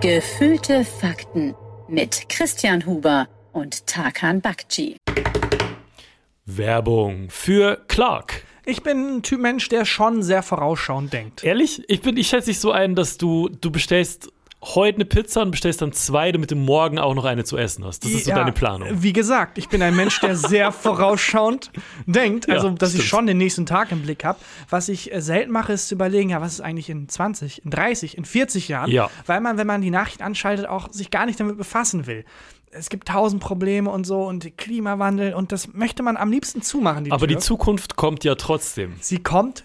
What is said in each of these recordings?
Gefühlte Fakten mit Christian Huber und Tarkan Bakci. Werbung für Clark. Ich bin ein Typ Mensch, der schon sehr vorausschauend denkt. Ehrlich? Ich bin, ich schätze dich so ein, dass du, du bestellst heute eine Pizza und bestellst dann zwei, damit du morgen auch noch eine zu essen hast. Das ist so Ja, deine Planung. Wie gesagt, ich bin ein Mensch, der sehr vorausschauend denkt. Also, Ja, dass ich stimmt. schon den nächsten Tag im Blick habe. Was ich äh, selten mache, ist zu überlegen, ja, was ist eigentlich in 20, in 30, in 40 Jahren? Ja. Weil man, wenn man die Nachricht anschaltet, auch sich gar nicht damit befassen will. Es gibt tausend Probleme und so und Klimawandel und das möchte man am liebsten zumachen. Die Aber Tür. die Zukunft kommt ja trotzdem. Sie kommt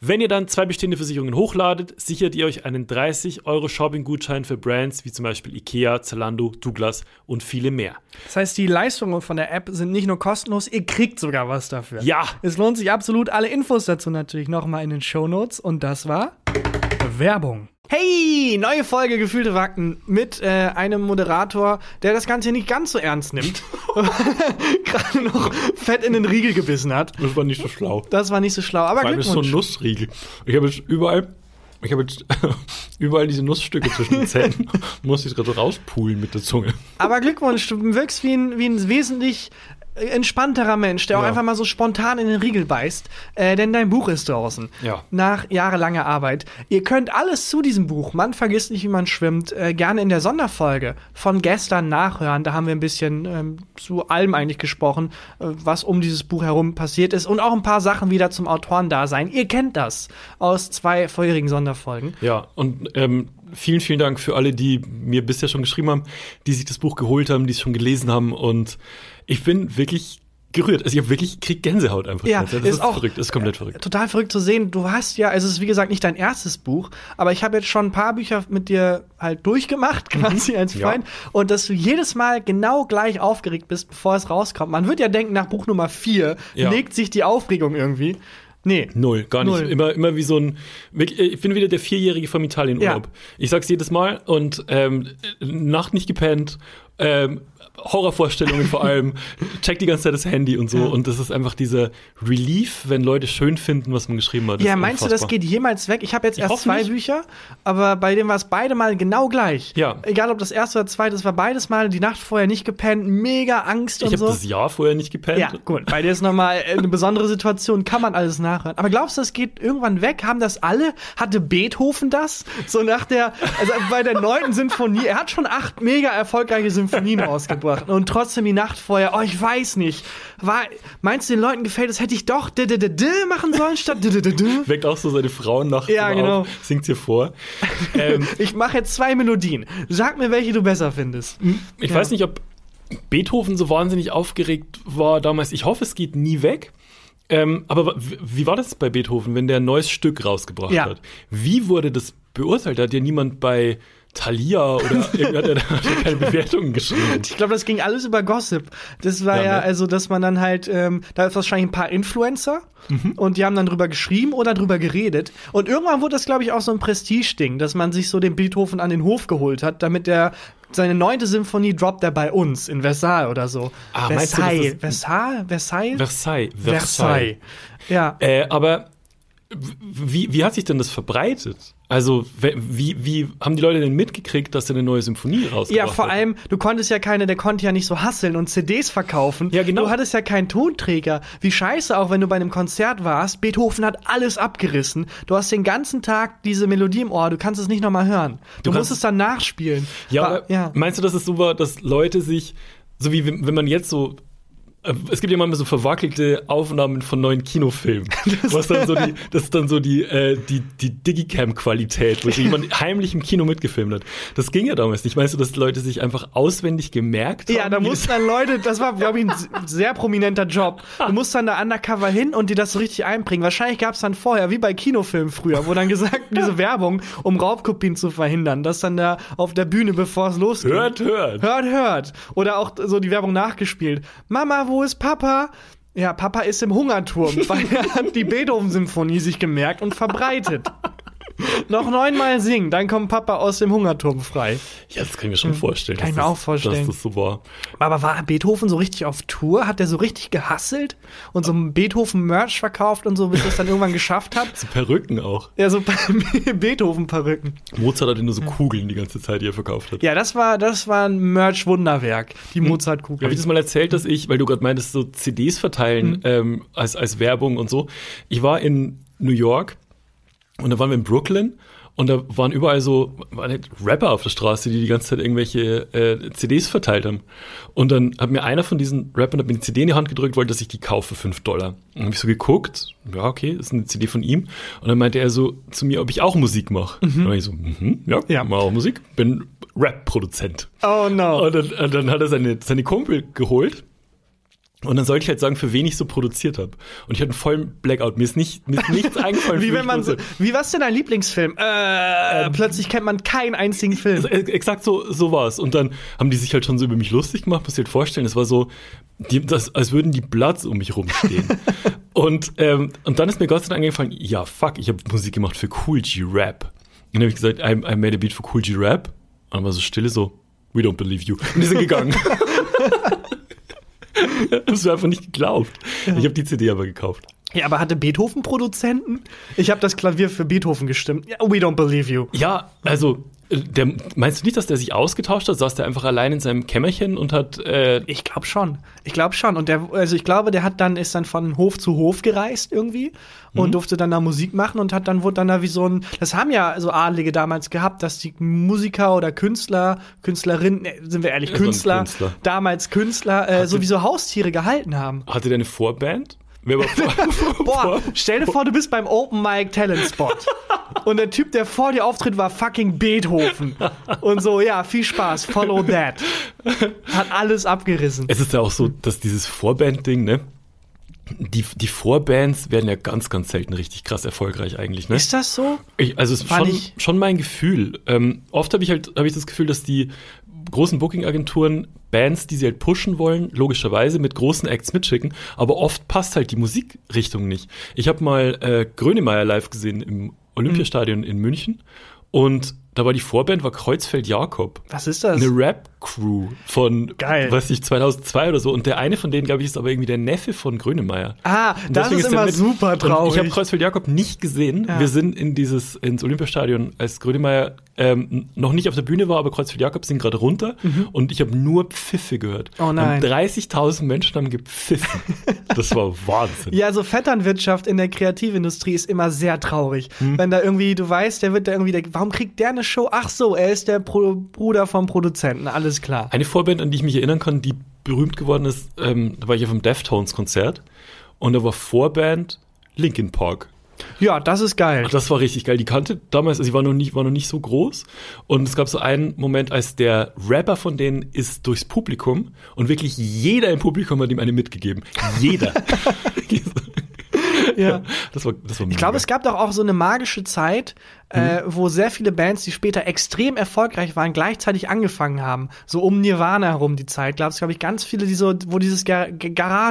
Wenn ihr dann zwei bestehende Versicherungen hochladet, sichert ihr euch einen 30 Euro Shopping-Gutschein für Brands wie zum Beispiel Ikea, Zalando, Douglas und viele mehr. Das heißt, die Leistungen von der App sind nicht nur kostenlos, ihr kriegt sogar was dafür. Ja. Es lohnt sich absolut. Alle Infos dazu natürlich nochmal in den Shownotes. Und das war Werbung. Hey, neue Folge Gefühlte Fakten mit äh, einem Moderator, der das Ganze nicht ganz so ernst nimmt. Gerade noch fett in den Riegel gebissen hat. Das war nicht so schlau. Das war nicht so schlau, aber Vor allem ist so ein. Nussriegel. Ich habe jetzt überall, ich habe jetzt überall diese Nussstücke zwischen den Zähnen. Muss ich gerade rauspulen mit der Zunge. Aber Glückwunsch, du wirkst wie ein, wie ein wesentlich entspannterer Mensch, der auch Ja. einfach mal so spontan in den Riegel beißt. Äh, denn dein Buch ist draußen. Ja. Nach jahrelanger Arbeit. Ihr könnt alles zu diesem Buch, man vergisst nicht, wie man schwimmt, äh, gerne in der Sonderfolge von gestern nachhören. Da haben wir ein bisschen ähm, zu allem eigentlich gesprochen, äh, was um dieses Buch herum passiert ist und auch ein paar Sachen wieder zum Autorendasein. Ihr kennt das aus zwei vorherigen Sonderfolgen. Ja, und ähm, vielen, vielen Dank für alle, die mir bisher schon geschrieben haben, die sich das Buch geholt haben, die es schon gelesen haben. Und ich bin wirklich gerührt. Also ich habe wirklich krieg Gänsehaut einfach. Ja, das ist ist, auch- verrückt, ist komplett verrückt. total verrückt zu sehen. Du hast ja, also es ist wie gesagt nicht dein erstes Buch, aber ich habe jetzt schon ein paar Bücher mit dir halt durchgemacht, quasi als Mhm. Ja. Freund. Und dass du jedes Mal genau gleich aufgeregt bist, bevor es rauskommt. Man wird ja denken, nach Buch Nummer vier Ja. legt sich die Aufregung irgendwie. Nee. Null, gar nicht. Null. Immer, immer wie so ein. Ich bin wieder der Vierjährige vom Italienurlaub. Ja. Ich sag's jedes Mal und ähm, Nacht nicht gepennt, ähm, Horrorvorstellungen vor allem, check die ganze Zeit das Handy und so. Ja. Und das ist einfach dieser Relief, wenn Leute schön finden, was man geschrieben hat. Ja, meinst du, das unfassbar. geht jemals weg? Ich habe jetzt Ich erst zwei nicht. Bücher, aber bei dem war es beide Mal genau gleich. Ja. Egal ob das erste oder zweite, es war beides Mal die Nacht vorher nicht gepennt, mega Angst Ich und habe so. das Jahr vorher nicht gepennt. Ja, gut. Bei dir ist nochmal eine besondere Situation, kann man alles nachhören. Aber glaubst du, das geht irgendwann weg? Haben das alle? Hatte Beethoven das? So nach der, also bei der neunten Sinfonie, er hat schon acht mega erfolgreiche Symphonien rausgebracht. Und trotzdem die Nacht vorher, oh, ich weiß nicht. War, meinst du, den Leuten gefällt es, hätte ich doch d -d -d machen sollen statt d -d -d? Weckt auch so seine Frauen nachts Ja, genau. singt ihr vor. ähm, Ich mache jetzt zwei Melodien. Sag mir, welche du besser findest. ich Ja. weiß nicht, ob Beethoven so wahnsinnig aufgeregt war damals. Ich hoffe, es geht nie weg. Ähm, aber wie- wie war das bei Beethoven, wenn der ein neues Stück rausgebracht Ja. hat? Wie wurde das beurteilt? Da hat ja niemand bei Thalia oder hat hat ja keine Bewertungen geschrieben. Ich glaube, das ging alles über Gossip. Das war Ja, ja, ne? also, dass man dann halt, ähm, da ist wahrscheinlich ein paar Influencer Mhm. und die haben dann drüber geschrieben oder drüber geredet. Und irgendwann wurde das, glaube ich, auch so ein Prestigeding, dass man sich so den Beethoven an den Hof geholt hat, damit der seine neunte Symphonie droppt er bei uns in Versailles oder so. Ah, meinst du, Versailles, Versailles, Versailles, Versailles. Versailles. Ja. Äh, aber wie, wie hat sich denn das verbreitet? Also, wie, wie haben die Leute denn mitgekriegt, dass er eine neue Symphonie rausgebracht Ja, vor allem, du konntest ja keine, der konnte ja nicht so hasseln und CDs verkaufen. Ja, genau. Du hattest ja keinen Tonträger. Wie scheiße auch, wenn du bei einem Konzert warst. Beethoven hat alles abgerissen. Du hast den ganzen Tag diese Melodie im Ohr. Du kannst es nicht nochmal hören. Du, kannst- musst es dann nachspielen. Ja, War- ja. meinst du, dass es so war, dass Leute sich, so wie wenn man jetzt so es gibt ja manchmal so verwackelte Aufnahmen von neuen Kinofilmen. was dann so die, das ist dann so die, äh, die, die Digicam-Qualität, wo jemand heimlich im Kino mitgefilmt hat. Das ging ja damals nicht. Meinst du, dass Leute sich einfach auswendig gemerkt haben? Ja, da mussten das- dann Leute, das war, glaube ich, ein sehr prominenter Job. Du musst dann da undercover hin und dir das so richtig einbringen. Wahrscheinlich gab es dann vorher, wie bei Kinofilmen früher, wo dann gesagt, diese Werbung, um Raubkopien zu verhindern, dass dann da auf der Bühne, bevor es losgeht. Hört, hört. Hört, hört. Oder auch so die Werbung nachgespielt. Mama, wo ist Papa? Ja, Papa ist im Hungerturm, weil er hat die Beethoven-Symphonie sich gemerkt und verbreitet. Noch neunmal singen, dann kommt Papa aus dem Hungerturm frei. Ja, das kann ich mir schon vorstellen. Hm. Kann ich mir das- auch vorstellen. Dass das so war. Aber war Beethoven so richtig auf Tour? Hat er so richtig gehasselt und so ein Beethoven-Merch verkauft und so, bis er es dann irgendwann geschafft hat? So Perücken auch. Ja, so Beethoven-Perücken. Mozart hatte nur so Kugeln die ganze Zeit, die er verkauft hat. Ja, das war, das war ein Merch-Wunderwerk, die Habe Mozart-Kugel. ich das mal erzählt, dass ich, weil du gerade meintest, so CDs verteilen ähm, als, als Werbung und so. Ich war in New York und da waren wir in Brooklyn und da waren überall so waren halt Rapper auf der Straße, die die ganze Zeit irgendwelche äh, CDs verteilt haben. Und dann hat mir einer von diesen Rappern hat mir eine CD in die Hand gedrückt, wollte, dass ich die kaufe für 5 Dollar. Und dann habe ich so geguckt, ja, okay, das ist eine CD von ihm. Und dann meinte er so zu mir, ob ich auch Musik mache. Und dann war ich so, mhm, ja, Ja. mach auch Musik, bin Rap-Produzent. oh no. Und dann, und dann hat er seine, seine Kumpel geholt. Und dann sollte ich halt sagen, für wen ich so produziert habe. Und ich hatte einen vollen Blackout. Mir ist, nicht, mir ist nichts eingefallen. Wie wenn man so, wie was denn dein Lieblingsfilm? Äh, plötzlich kennt man keinen einzigen Film. Exakt so, so war es. Und dann haben die sich halt schon so über mich lustig gemacht, muss ich halt vorstellen. Es war so, die, das, als würden die Bloods um mich rumstehen. und, ähm, und dann ist mir Gott sei Dank eingefallen, ja, fuck, ich habe Musik gemacht für Cool G Rap. Und dann habe ich gesagt, I, I made a beat for Cool G Rap. Und dann war so stille so, we don't believe you. Und die sind gegangen. Das mir einfach nicht geglaubt. Ich habe die CD aber gekauft. Ja, aber hatte Beethoven Produzenten? Ich habe das Klavier für Beethoven gestimmt. Ja, we don't believe you. Ja, also, der, meinst du nicht, dass der sich ausgetauscht hat? Saß der einfach allein in seinem Kämmerchen und hat. Äh, Ich glaube schon. Ich glaube schon. Und der, also ich glaube, der hat dann, ist dann von Hof zu Hof gereist irgendwie und durfte dann da Musik machen und hat dann, wurde dann da wie so ein, das haben ja so Adlige damals gehabt, dass die Musiker oder Künstler, Künstlerinnen, nee, sind wir ehrlich, Ja, so Künstler, Künstler. damals Künstler, äh, so wie so Haustiere gehalten haben. hatte der eine Vorband? Wer war vor, Boah, stell dir vor, du bist beim Open Mic Talent Spot. Und der Typ, der vor dir auftritt, war fucking Beethoven. Und so, ja, viel Spaß, follow that. Hat alles abgerissen. Es ist ja auch so, dass dieses Vorband-Ding, ne? Die, die Vorbands werden ja ganz, ganz selten richtig krass erfolgreich eigentlich, ne? Ist das so? Ich, also es ist schon, schon mein Gefühl. Ähm, oft habe ich halt habe ich das Gefühl, dass die großen Booking-Agenturen Bands, die sie halt pushen wollen, logischerweise mit großen Acts mitschicken, aber oft passt halt die Musikrichtung nicht. Ich habe mal äh, Grönemeyer live gesehen im Olympiastadion Mhm. in München und da war die Vorband war Kreuzfeld Jakob. Was ist das? Eine Rap-Crew von, Geil. weiß ich, 2002 oder so. Und der eine von denen, glaube ich, ist aber irgendwie der Neffe von Grönemeyer. Ah, Und das ist immer mit- super traurig. ich habe Kreuzfeld Jakob nicht gesehen. Ja. Wir sind in dieses ins Olympiastadion, als Grönemeyer ähm, noch nicht auf der Bühne war, aber Kreuzfeld Jakob sind gerade runter und ich habe nur Pfiffe gehört. Mhm. Oh nein. Und 30.000 Menschen haben gepfiffen. Das war Wahnsinn. Ja, so Vetternwirtschaft in der Kreativindustrie ist immer sehr traurig. Hm. Wenn da irgendwie, du weißt, der wird da irgendwie, der, warum kriegt der eine Show? Ach so, er ist der Pro Bruder vom Produzenten, alles klar. Eine Vorband, an die ich mich erinnern kann, die berühmt geworden ist, ähm, da war ich auf dem Deftones-Konzert und da war Vorband Linkin Park. Ja, das ist geil. Ach, das war richtig geil. Die kannte damals, also sie war noch nicht, war noch nicht so groß. Und es gab so einen Moment, als der Rapper von denen ist durchs Publikum und wirklich jeder im Publikum hat ihm eine mitgegeben. Jeder. Ja. Das war, das war Ich glaube, es gab doch auch so eine magische Zeit, äh, wo sehr viele Bands, die später extrem erfolgreich waren, gleichzeitig angefangen haben. So um Nirvana herum die Zeit. Es, glaube ich, ganz viele, die so, wo dieses Gar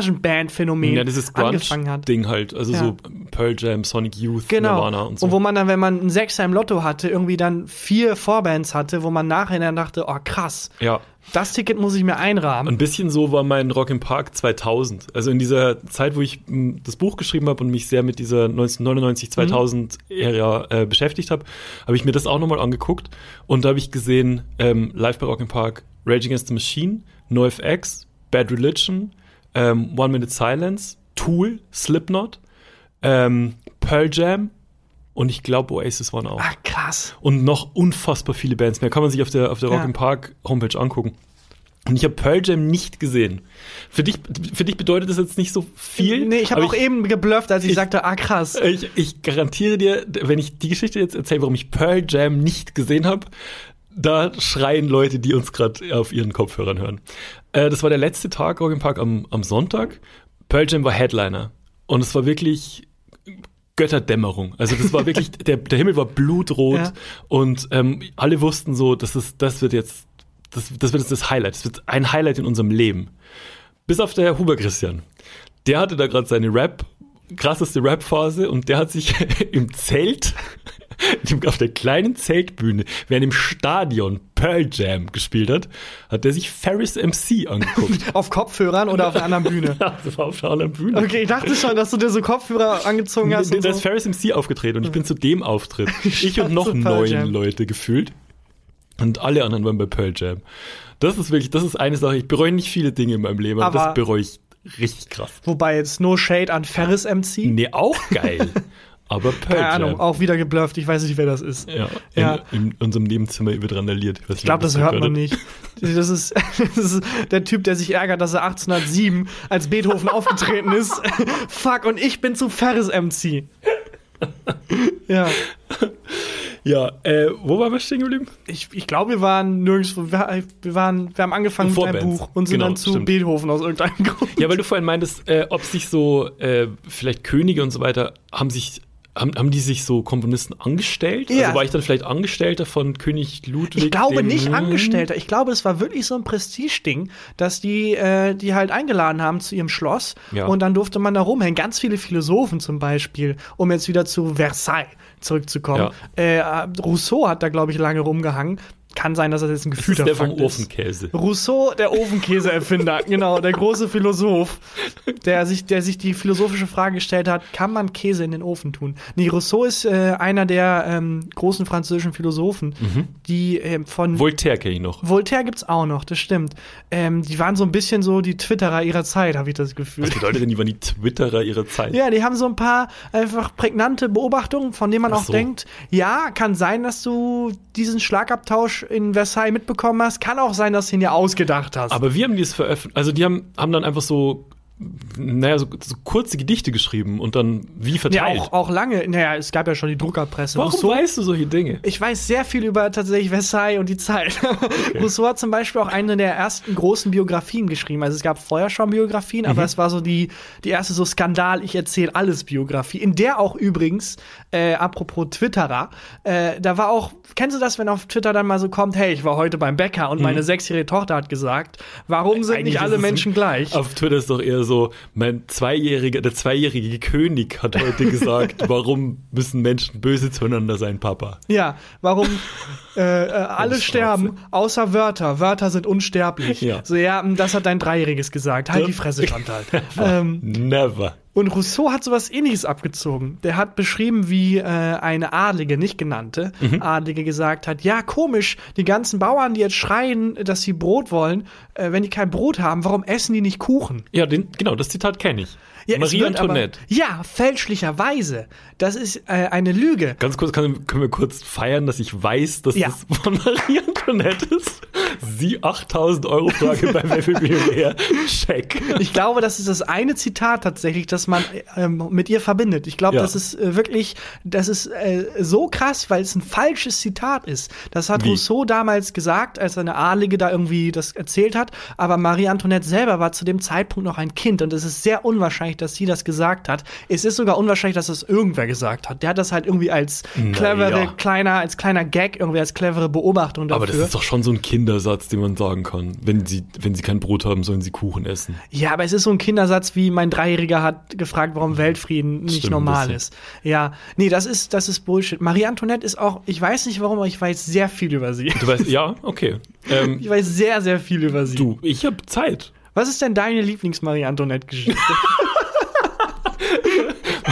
Garagenband-Phänomen ja, dieses angefangen hat. Grunge-Ding halt. Also Ja. so Pearl Jam, Sonic Youth, Genau. Nirvana und so. wo man dann, wenn man einen Sechser im Lotto hatte, irgendwie dann vier Vorbands hatte, wo man nachher dann dachte, oh krass, ja. das Ticket muss ich mir einrahmen. Ein bisschen so war mein Rock im Park 2000. Also in dieser Zeit, wo ich m, das Buch geschrieben habe und mich sehr mit dieser 1999, 2000 Ära äh, beschäftigt habe, habe ich mir das auch nochmal angeguckt und da habe ich gesehen, ähm, live bei Rock im Park, Rage Against the Machine, NoFX, Bad Religion, ähm, One Minute Silence, Tool, Slipknot, ähm, Pearl Jam und ich glaube Oasis waren auch. Ah, krass. Und noch unfassbar viele Bands mehr. Kann man sich auf der, auf der Rock Ja. Park Homepage angucken. Und ich habe Pearl Jam nicht gesehen. Für dich, für dich bedeutet das jetzt nicht so viel. Nee, ich habe auch eben geblufft, als ich, ich- sagte, ah, krass. Ich, ich garantiere dir, wenn ich die Geschichte jetzt erzähle, warum ich Pearl Jam nicht gesehen habe, da schreien Leute, die uns gerade auf ihren Kopfhörern hören. Äh, das war der letzte Tag Rock im Park am, am Sonntag. Pearl Jam war Headliner. Und es war wirklich Götterdämmerung. Also das war wirklich, der, der Himmel war blutrot Ja. und ähm, alle wussten so, das, ist, das wird jetzt, das, das wird jetzt das Highlight. Das wird ein Highlight in unserem Leben. Bis auf der Huber Christian. Der hatte da gerade seine Rap, krasseste Rap-Phase und der hat sich im Zelt, auf der kleinen Zeltbühne, während im Stadion Pearl Jam gespielt hat, hat der sich Ferris MC angeguckt. Auf Kopfhörern oder auf einer anderen Bühne? das war auf der anderen Bühne. Okay, ich dachte schon, dass du dir so Kopfhörer angezogen hast. Da Und ist so. Ferris MC aufgetreten und ich bin zu dem Auftritt. Ich und noch neun. Leute gefühlt. Und alle anderen waren bei Pearl Jam. Das ist wirklich, das ist eine Sache. Ich bereue nicht viele Dinge in meinem Leben, aber, Aber- das bereue ich richtig krass. Wobei jetzt No Shade an Ferris MC. Nee, auch geil. aber Pearl Keine Ahnung, auch wieder geblufft. Ich weiß nicht, wer das ist. Ja, Ja. In, in unserem Nebenzimmer wird randaliert. Ich glaube, das hört man nicht. Das ist, das ist der Typ, der sich ärgert, dass er 1807 als Beethoven aufgetreten ist. Fuck, und ich bin zu Ferris MC. Ja, Ja, äh, wo waren wir stehen geblieben? ich, ich glaube, wir waren nirgendwo. Wir, wir, waren, wir haben angefangen mit einem. Buch und sind Genau, dann zu stimmt. Beethoven aus irgendeinem Grund. Ja, weil du vorhin meintest, äh, ob sich so, äh, vielleicht Könige und so weiter, haben sich, haben, haben die sich so Komponisten angestellt? Ja. Also war ich dann vielleicht Angestellter von König Ludwig? Ich glaube nicht Angestellter. Ich glaube, es war wirklich so ein Prestigeding, dass die äh, die halt eingeladen haben zu ihrem Schloss Ja. und dann durfte man da rumhängen. Ganz viele Philosophen zum Beispiel, um jetzt wieder zu Versailles zurückzukommen. Äh, Rousseau hat da, glaube ich, lange rumgehangen. Kann sein, dass das jetzt ein Das ist der vom Fakt ist. Ofenkäse. Rousseau, der Ofenkäse-Erfinder, genau, der große Philosoph, der sich, der sich die philosophische Frage gestellt hat, kann man Käse in den Ofen tun? Nee, Rousseau ist äh, einer der ähm, großen französischen Philosophen, die ähm, von Voltaire kenne ich noch. Voltaire gibt's auch noch, das stimmt. Ähm, die waren so ein bisschen so die Twitterer ihrer Zeit, habe ich das Gefühl. Was bedeutet denn, die waren die Twitterer ihrer Zeit? Ja, die haben so ein paar einfach prägnante Beobachtungen, von denen man Ach auch so. denkt, ja, kann sein, dass du diesen Schlagabtausch in Versailles mitbekommen hast, kann auch sein, dass du ihn dir ausgedacht hast. Aber wie haben die es veröffentlicht? Also die haben, haben dann einfach so, naja, so, so kurze Gedichte geschrieben und dann wie ja, verteilt. auch, auch lange, naja, es gab ja schon die Druckerpresse. Warum Rousseau, weißt du solche Dinge? ich weiß sehr viel über tatsächlich Versailles und die Zeit. Rousseau hat zum Beispiel auch eine der ersten großen Biografien geschrieben. Also es gab vorher schon Biografien, Mhm. aber es war so die, die erste so Skandal, ich erzähle alles Biografie, in der auch übrigens, äh, apropos Twitterer, äh, da war auch, kennst du das, wenn auf Twitter dann mal so kommt, hey, ich war heute beim Bäcker und meine sechsjährige Tochter hat gesagt, warum sind Mhm. Eigentlich nicht alle Menschen gleich? Auf Twitter ist doch eher so, mein zweijähriger, der zweijährige König hat heute gesagt, warum müssen Menschen böse zueinander sein, Papa? Ja, warum äh, äh, alle sterben, außer Wörter. Wörter sind unsterblich. Ja. So, ja, m, das hat dein Dreijähriges gesagt. Halt die Fresse, Chantal. ähm, Never. Und Rousseau hat sowas ähnliches abgezogen. Der hat beschrieben, wie äh, eine Adlige, nicht genannte, Mhm. Adlige gesagt hat, ja, komisch, die ganzen Bauern, die jetzt schreien, dass sie Brot wollen, äh, wenn die kein Brot haben, warum essen die nicht Kuchen? Ja, den, genau, das Zitat kenne ich. Ja, Marie wird aber- Antoinette. Ja, fälschlicherweise. Das ist äh, eine Lüge. Ganz kurz, kann, können wir kurz feiern, dass ich weiß, dass Ja. das von Marie Antoinette ist? Sie 8000 Euro Frage bei Wer wird Millionär? Check. Ich glaube, das ist das eine Zitat tatsächlich, das man ähm, mit ihr verbindet. Ich glaube, Ja. das ist äh, wirklich, das ist äh, so krass, weil es ein falsches Zitat ist. Das hat Wie? Rousseau damals gesagt, als eine Adlige da irgendwie das erzählt hat. Aber Marie Antoinette selber war zu dem Zeitpunkt noch ein Kind und es ist sehr unwahrscheinlich, dass sie das gesagt hat. Es ist sogar unwahrscheinlich, dass das irgendwer gesagt hat. Der hat das halt irgendwie als clevere, Naja. kleiner, als kleiner Gag, irgendwie als clevere Beobachtung dafür. Aber das ist doch schon so ein Kindersatz, den man sagen kann. Wenn sie, wenn sie kein Brot haben, sollen sie Kuchen essen. Ja, aber es ist so ein Kindersatz, wie mein Dreijähriger hat gefragt, warum Weltfrieden nicht Stimmt normal ist. Ja, nee, das ist, das ist Bullshit. Marie Antoinette ist auch, ich weiß nicht warum, aber ich weiß sehr viel über sie. Du weißt, ja, okay. Ähm, Ich weiß sehr, sehr viel über sie. du, ich habe Zeit. Was ist denn deine Lieblings-Marie Antoinette-Geschichte?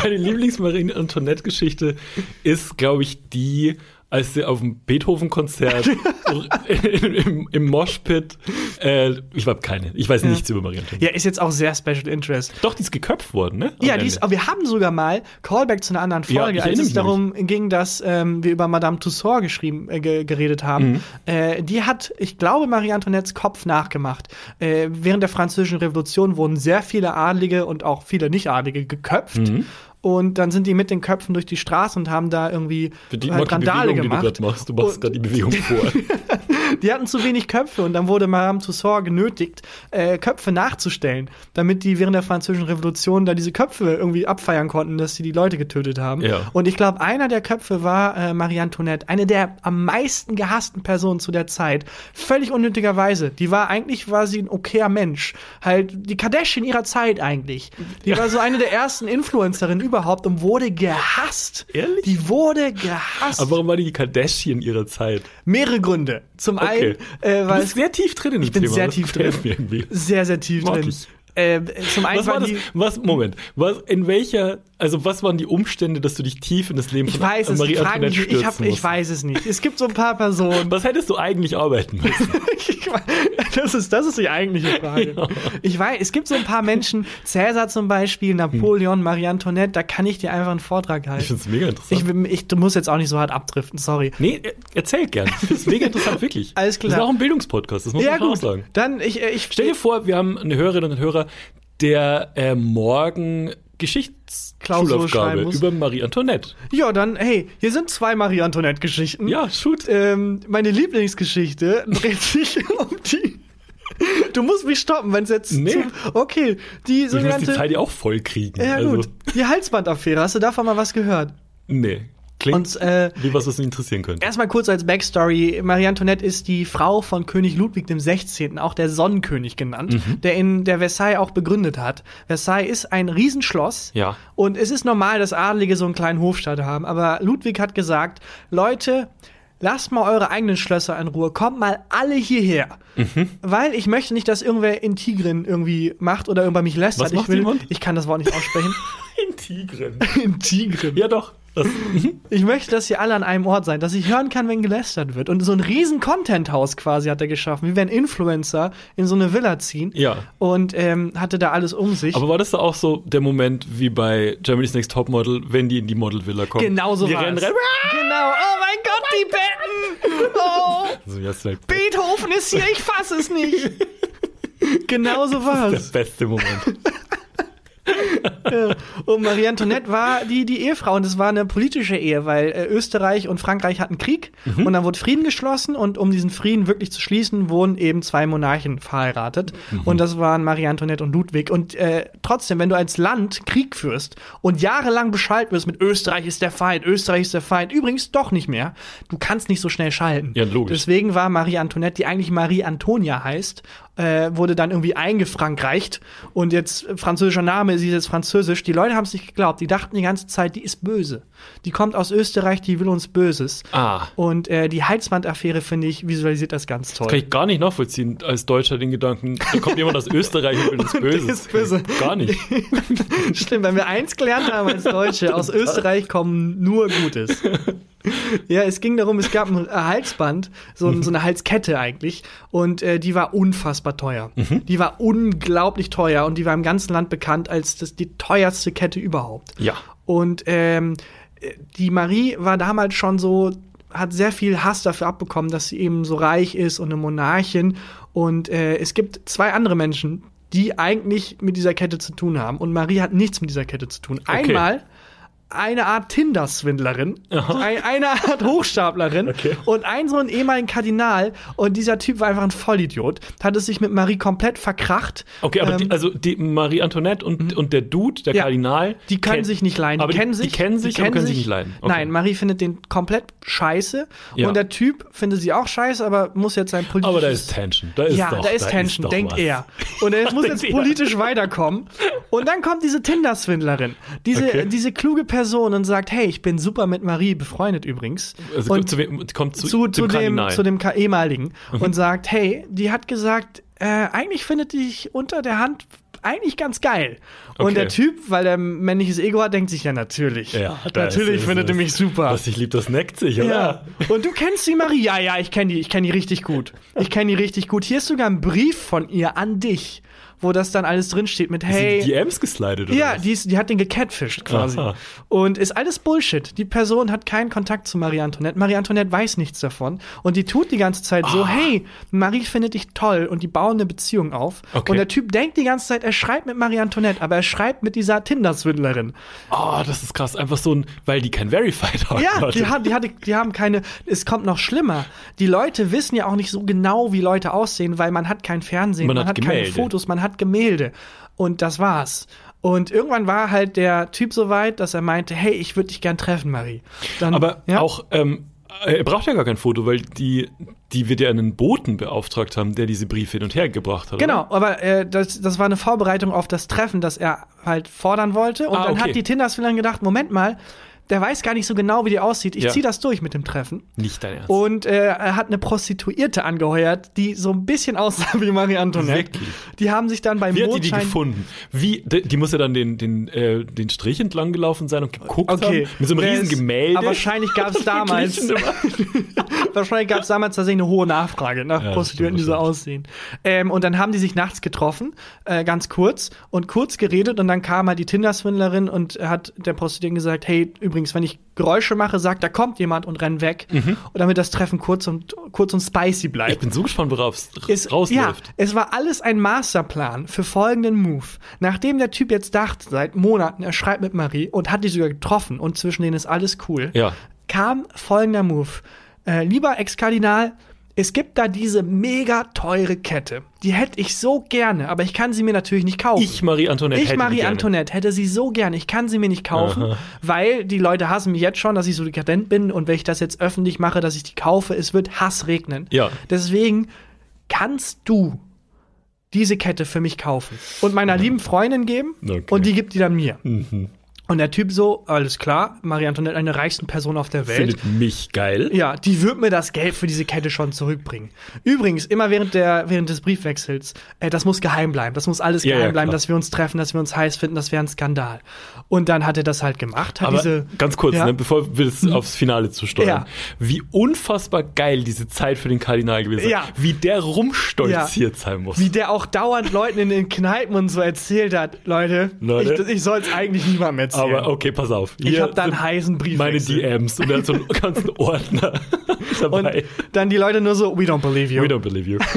Meine Lieblings-Marie Antoinette-Geschichte ist, glaube ich, die, als sie auf dem Beethoven-Konzert im, im Moshpit, äh, ich habe keine, ich weiß nichts über Marie Antoinette. ja, ist jetzt auch sehr Special Interest. Doch, die ist geköpft worden, ne? Ja, die ist, aber wir haben sogar mal Callback zu einer anderen Ja, Folge, ich als es darum ging, dass ähm, wir über Madame Tussauds geschrieben, äh, ge geredet haben. Mhm. Äh, die hat, ich glaube, Marie Antoinettes Kopf nachgemacht. Äh, während der Französischen Revolution wurden sehr viele Adlige und auch viele Nicht-Adlige geköpft. Mhm. Und dann sind die mit den Köpfen durch die Straße und haben da irgendwie Für die, halt Randale Bewegung, die du gemacht. machst, du machst gerade die Bewegung vor. Die hatten zu wenig Köpfe und dann wurde Madame Tussauds genötigt, äh, Köpfe nachzustellen, damit die während der Französischen Revolution da diese Köpfe irgendwie abfeiern konnten, dass sie die Leute getötet haben. Ja. Und ich glaube, einer der Köpfe war äh, Marie Antoinette, eine der am meisten gehassten Personen zu der Zeit. Völlig unnötigerweise. Die war eigentlich war sie ein okayer Mensch. Halt die Kardashian ihrer Zeit eigentlich. Die war so eine der ersten Influencerinnen überhaupt und wurde gehasst. Ehrlich? Die wurde gehasst. Aber warum war die Kardashian ihrer Zeit? Mehrere Gründe. Zum Okay. einen, äh, Du weil bist sehr tief drin in dem ich bin Thema. sehr das tief drin. irgendwie. Sehr, sehr tief Mag drin. ich. Äh, zum einen Was war war das? die, Was, Moment. Was, in welcher, also was waren die Umstände, dass du dich tief in das Leben ich von weiß es, Marie ich, Antoinette mich, ich, hab, ich weiß es nicht. Es gibt so ein paar Personen. Was hättest du eigentlich arbeiten müssen? Ich das, ist, das ist die eigentliche Frage. Ja. Ich weiß, es gibt so ein paar Menschen, Cäsar zum Beispiel, Napoleon, Marie Antoinette, da kann ich dir einfach einen Vortrag Ich halten. finde es mega interessant. Ich, ich, du musst jetzt auch nicht so hart abdriften, sorry. nee, er- erzähl gern. Ich finde es mega interessant, wirklich. Alles klar. Das ist auch ein Bildungspodcast, das muss Ja, man auch gut. sagen. Dann, ich, äh, ich Stell dir vor, wir haben eine Hörerin und einen Hörer, der äh, morgen Geschichtsschulaufgabe über Marie Antoinette. Ja, dann, hey, hier sind zwei Marie Antoinette-Geschichten. Ja, shoot. Ähm, meine Lieblingsgeschichte dreht sich um die. Du musst mich stoppen, wenn es jetzt. Nee. Zu, okay, die Ich muss die sogenannte. Zeit ja auch voll kriegen. ja, also, gut. Die Halsbandaffäre, hast du davon mal was gehört? Nee. Klingt Und äh, wie was, mich interessieren könnte. erstmal kurz als Backstory: Marie Antoinette ist die Frau von König Ludwig dem 16., auch der Sonnenkönig genannt, Mhm. der in der Versailles auch begründet hat. Versailles ist ein Riesenschloss. Ja. Und es ist normal, dass Adlige so einen kleinen Hofstaat haben. Aber Ludwig hat gesagt: Leute, lasst mal eure eigenen Schlösser in Ruhe. Kommt mal alle hierher. Mhm. Weil ich möchte nicht, dass irgendwer in Tigrin irgendwie macht oder über mich lästert. Was ich macht will, jemand? ich kann das Wort nicht aussprechen. In Tigren. in Tigrin. Ja, doch. Das, Ich möchte, dass ihr alle an einem Ort seid, dass ich hören kann, wenn gelästert wird. Und so ein riesen Content-Haus quasi hat er geschaffen, wie wenn Influencer in so eine Villa ziehen. Ja. Und ähm, hatte da alles um sich. aber war das da auch so der Moment wie bei Germany's Next Topmodel, wenn die in die Modelvilla kommen? genau so war rennen, es. rennen. Genau. Oh mein Gott, die Betten! Oh, So, ja, ist halt Beethoven ist hier, ich fass es nicht. genau so war der es. beste Moment. Und Marie Antoinette war die, die Ehefrau und es war eine politische Ehe, weil äh, Österreich und Frankreich hatten Krieg Mhm. und dann wurde Frieden geschlossen und um diesen Frieden wirklich zu schließen, wurden eben zwei Monarchen verheiratet Mhm. und das waren Marie Antoinette und Ludwig. Und äh, trotzdem, wenn du als Land Krieg führst und jahrelang Bescheid wirst mit Österreich ist der Feind, Österreich ist der Feind, übrigens doch nicht mehr, du kannst nicht so schnell schalten. Ja, logisch. Deswegen war Marie Antoinette, die eigentlich Marie Antonia heißt, äh, wurde dann irgendwie eingefrankreicht und jetzt äh, französischer Name, sie ist jetzt französisch. Die Leute haben es nicht geglaubt. Die dachten die ganze Zeit, die ist böse. Die kommt aus Österreich, die will uns Böses. Ah. Und äh, die Halsbandaffäre, finde ich, visualisiert das ganz toll. Kann ich gar nicht nachvollziehen als Deutscher den Gedanken, da kommt jemand aus Österreich und will uns Böses. ist böse. Gar nicht. Stimmt, wenn wir eins gelernt haben als Deutsche, aus Österreich kommen nur Gutes. Ja, es ging darum, es gab ein Halsband, so, ein- so eine Halskette eigentlich, und äh, die war unfassbar teuer. Die war unglaublich teuer und die war im ganzen Land bekannt als das, die teuerste Kette überhaupt. Ja. Und ähm, die Marie war damals schon so, hat sehr viel Hass dafür abbekommen, dass sie eben so reich ist und eine Monarchin. Und äh, es gibt zwei andere Menschen, die eigentlich mit dieser Kette zu tun haben. Und Marie hat nichts mit dieser Kette zu tun. Einmal eine Art Tinder-Swindlerin, ein, eine Art Hochstaplerin Okay. und ein so ein ehemaligen Kardinal. Und dieser Typ war einfach ein Vollidiot, hat es sich mit Marie komplett verkracht. Okay, aber Ähm, die, also die Marie Antoinette und, und der Dude, der Ja, Kardinal, Die können sich nicht leiden. Aber die kennen sich, die kennen sich, aber können sich nicht leiden. Okay. Nein, Marie findet den komplett scheiße. Ja. Und der Typ findet sie auch scheiße, aber muss jetzt sein politisches... aber da ist Tension. Da ist ja, doch, da ist Tension, doch denkt was. er. Und er muss jetzt politisch weiterkommen. Und dann kommt diese Tinder-Swindlerin, diese, Okay. diese kluge Person und sagt, hey, ich bin super mit Marie befreundet übrigens. Also und zu, wem- kommt zu, zu, zu, dem zu dem ehemaligen Mhm. und sagt, hey, die hat gesagt, äh, eigentlich findet dich unter der Hand eigentlich ganz geil. Und Okay. der Typ, weil er männliches Ego hat, denkt sich ja natürlich. ja, natürlich findet er mich super. Was ich lieb, das neckt sich, Ja. oder? Und du kennst die Marie? Ja, ja, ich kenne die, ich kenne die richtig gut. Ich kenne die richtig gut. Hier ist sogar ein Brief von ihr an dich, wo das dann alles drinsteht mit hey. Sind die DMs geslidet, oder ja, was? die, ist, die hat den gecatfished quasi. Aha. Und ist alles Bullshit. Die Person hat keinen Kontakt zu Marie Antoinette. Marie Antoinette weiß nichts davon. Und die tut die ganze Zeit Ah. so, hey, Marie findet dich toll. Und die bauen eine Beziehung auf. Okay. Und der Typ denkt die ganze Zeit, er schreibt mit Marie Antoinette, aber er schreibt mit dieser Tinder-Swindlerin. Oh, das ist krass. Einfach so ein, weil die kein Verified haben. Ja, die, haben, die, hatte, die haben keine. Es kommt noch schlimmer. Die Leute wissen ja auch nicht so genau, wie Leute aussehen, weil man hat kein Fernsehen, Man man, hat hat, keine. Fotos, man hat Gemälde. Und das war's. Und irgendwann war halt der Typ so weit, dass er meinte, hey, ich würde dich gern treffen, Marie. Dann, Aber ja, auch, ähm, er braucht ja gar kein Foto, weil die, die wird ja einen Boten beauftragt haben, der diese Briefe hin und her gebracht hat. Genau, Oder? aber äh, das, das war eine Vorbereitung auf das Treffen, das er halt fordern wollte. Und Ah, dann okay. hat die Tinder-Swindlerin gedacht, Moment mal, der weiß gar nicht so genau, wie die aussieht. Ich Ja. zieh das durch mit dem Treffen. Nicht dein Ernst. Und äh, er hat eine Prostituierte angeheuert, die so ein bisschen aussah wie Marie Antoinette. Wirklich? Die haben sich dann beim Wie hat die die Mondschein gefunden? Wie, die, die muss ja dann den, den, äh, den Strich entlang gelaufen sein und geguckt Okay. haben. Mit so einem Der riesen ist- Gemälde. Aber wahrscheinlich gab es damals, wahrscheinlich gab es damals tatsächlich eine hohe Nachfrage nach Ja, Prostituierten, die so aussehen. Ähm, und dann haben die sich nachts getroffen, äh, ganz kurz und kurz geredet und dann kam halt die Tinder-Swindlerin und hat der Prostituierten gesagt, hey, übrigens, wenn ich Geräusche mache, sagt, da kommt jemand und renn weg. Und damit das Treffen kurz und kurz und spicy bleibt. ich bin so gespannt, worauf es Es, ja, rausläuft. es war alles ein Masterplan für folgenden Move. Nachdem der Typ jetzt dachte, seit Monaten, er schreibt mit Marie und hat die sogar getroffen und zwischen denen ist alles cool, Ja. kam folgender Move. Äh, lieber Ex-Kardinal, es gibt da diese mega teure Kette. Die hätte ich so gerne, aber ich kann sie mir natürlich nicht kaufen. Ich, Marie Antoinette, Ich, hätte Marie gerne. Antoinette, hätte sie so gern. Ich kann sie mir nicht kaufen, Aha. weil die Leute hassen mich jetzt schon, dass ich so dekadent bin und wenn ich das jetzt öffentlich mache, dass ich die kaufe, es wird Hass regnen. Ja. Deswegen kannst du diese Kette für mich kaufen und meiner lieben Freundin geben Okay. und die gibt die dann mir. Mhm. Und der Typ so, alles klar, Marie Antoinette, eine reichsten Person auf der Welt. Findet mich geil. Ja, die wird mir das Geld für diese Kette schon zurückbringen. Übrigens, immer während, der, während des Briefwechsels, äh, das muss geheim bleiben. Das muss alles Ja, geheim ja, bleiben, klar. dass wir uns treffen, dass wir uns heiß finden, das wäre ein Skandal. Und dann hat er das halt gemacht. Hat Aber diese, ganz kurz, ja, Mhm. ne, bevor wir das aufs Finale zu steuern. Ja. Wie unfassbar geil diese Zeit für den Kardinal gewesen ist. Ja. Wie der rumstolziert sein muss. Wie der auch dauernd Leuten in den Kneipen und so erzählt hat, Leute, Leute. ich, ich soll es eigentlich niemandem erzählen. Aber okay, pass auf. Ich Hier hab da einen heißen Meine Briefwechsel. DMs und er hat so einen ganzen Ordner und dabei. dann die Leute nur so, we don't believe you. We don't believe you.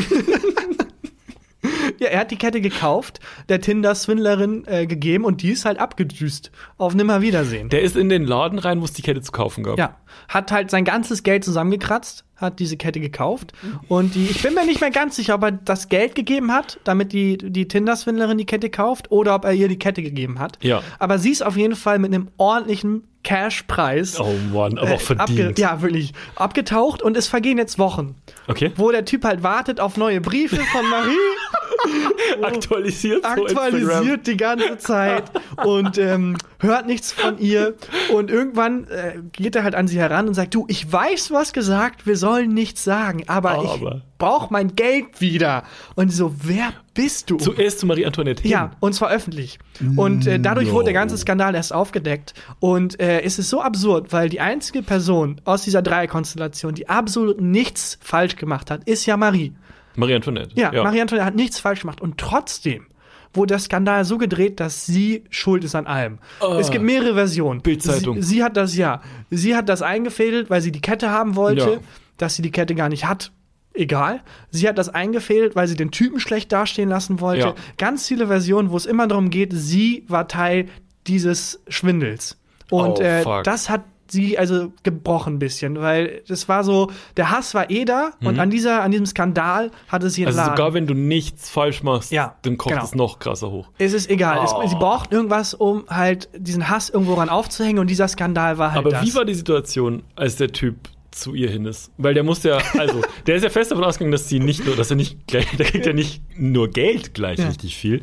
Ja, er hat die Kette gekauft, der Tinder-Swindlerin äh, gegeben und die ist halt abgedüst. Auf Nimmerwiedersehen. Der ist in den Laden rein, wo es die Kette zu kaufen gab. Ja, hat halt sein ganzes Geld zusammengekratzt, hat diese Kette gekauft und die, ich bin mir nicht mehr ganz sicher, ob er das Geld gegeben hat, damit die, die Tinder-Swindlerin die Kette kauft oder ob er ihr die Kette gegeben hat. Ja. Aber sie ist auf jeden Fall mit einem ordentlichen Cash-Preis. Oh Mann, aber auch äh, verdient. ja, wirklich. Abgetaucht und es vergehen jetzt Wochen. Okay. Wo der Typ halt wartet auf neue Briefe von Marie. Aktualisiert aktualisiert die ganze Zeit und ähm, hört nichts von ihr. Und irgendwann äh, geht er halt an sie heran und sagt, du, ich weiß, du hast gesagt, wir sollen nichts sagen, aber, Aber. ich brauch mein Geld wieder. Und so, wer bist du? Zuerst zu Marie Antoinette hin. Ja, und zwar öffentlich. Und äh, dadurch No. wurde der ganze Skandal erst aufgedeckt. Und äh, es ist so absurd, weil die einzige Person aus dieser Dreierkonstellation, die absolut nichts falsch gemacht hat, ist ja Marie. Marie Antoinette. Ja, Marie Antoinette hat nichts falsch gemacht. Und trotzdem wurde der Skandal so gedreht, dass sie schuld ist an allem. Es gibt mehrere Versionen. Bild-Zeitung. Sie, sie hat das, ja. Sie hat das eingefädelt, weil sie die Kette haben wollte, Ja. Dass sie die Kette gar nicht hat. Egal. Sie hat das eingefädelt, weil sie den Typen schlecht dastehen lassen wollte. Ja. Ganz viele Versionen, wo es immer darum geht, sie war Teil dieses Schwindels. Und Oh, äh, das hat sie also gebrochen ein bisschen, weil das war so, der Hass war eh da und an dieser, an diesem Skandal hatte sie Mhm. Also entladen. sogar wenn du nichts falsch machst, Ja, dann kocht genau. es noch krasser hoch. Es ist egal. Oh. Es, sie brauchten irgendwas, um halt diesen Hass irgendwo ran aufzuhängen und dieser Skandal war halt Aber das. wie war die Situation, als der Typ zu ihr hin ist? Weil der muss ja, also, der ist ja fest davon ausgegangen, dass sie nicht nur, dass er nicht gleich, der kriegt ja nicht nur Geld gleich Ja. richtig viel,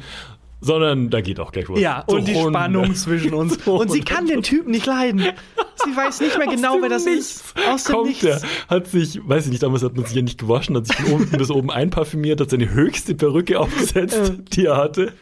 sondern da geht auch gleich was. ja, und die Drohnen. Spannung zwischen uns. Und sie kann den Typen nicht leiden. Sie weiß nicht mehr genau, wer das Nichts ist. Aus dem kommt Nichts. der, hat sich, weiß ich nicht, damals hat man sich ja nicht gewaschen, hat sich von unten bis oben einparfümiert, hat seine höchste Perücke aufgesetzt, die er hatte.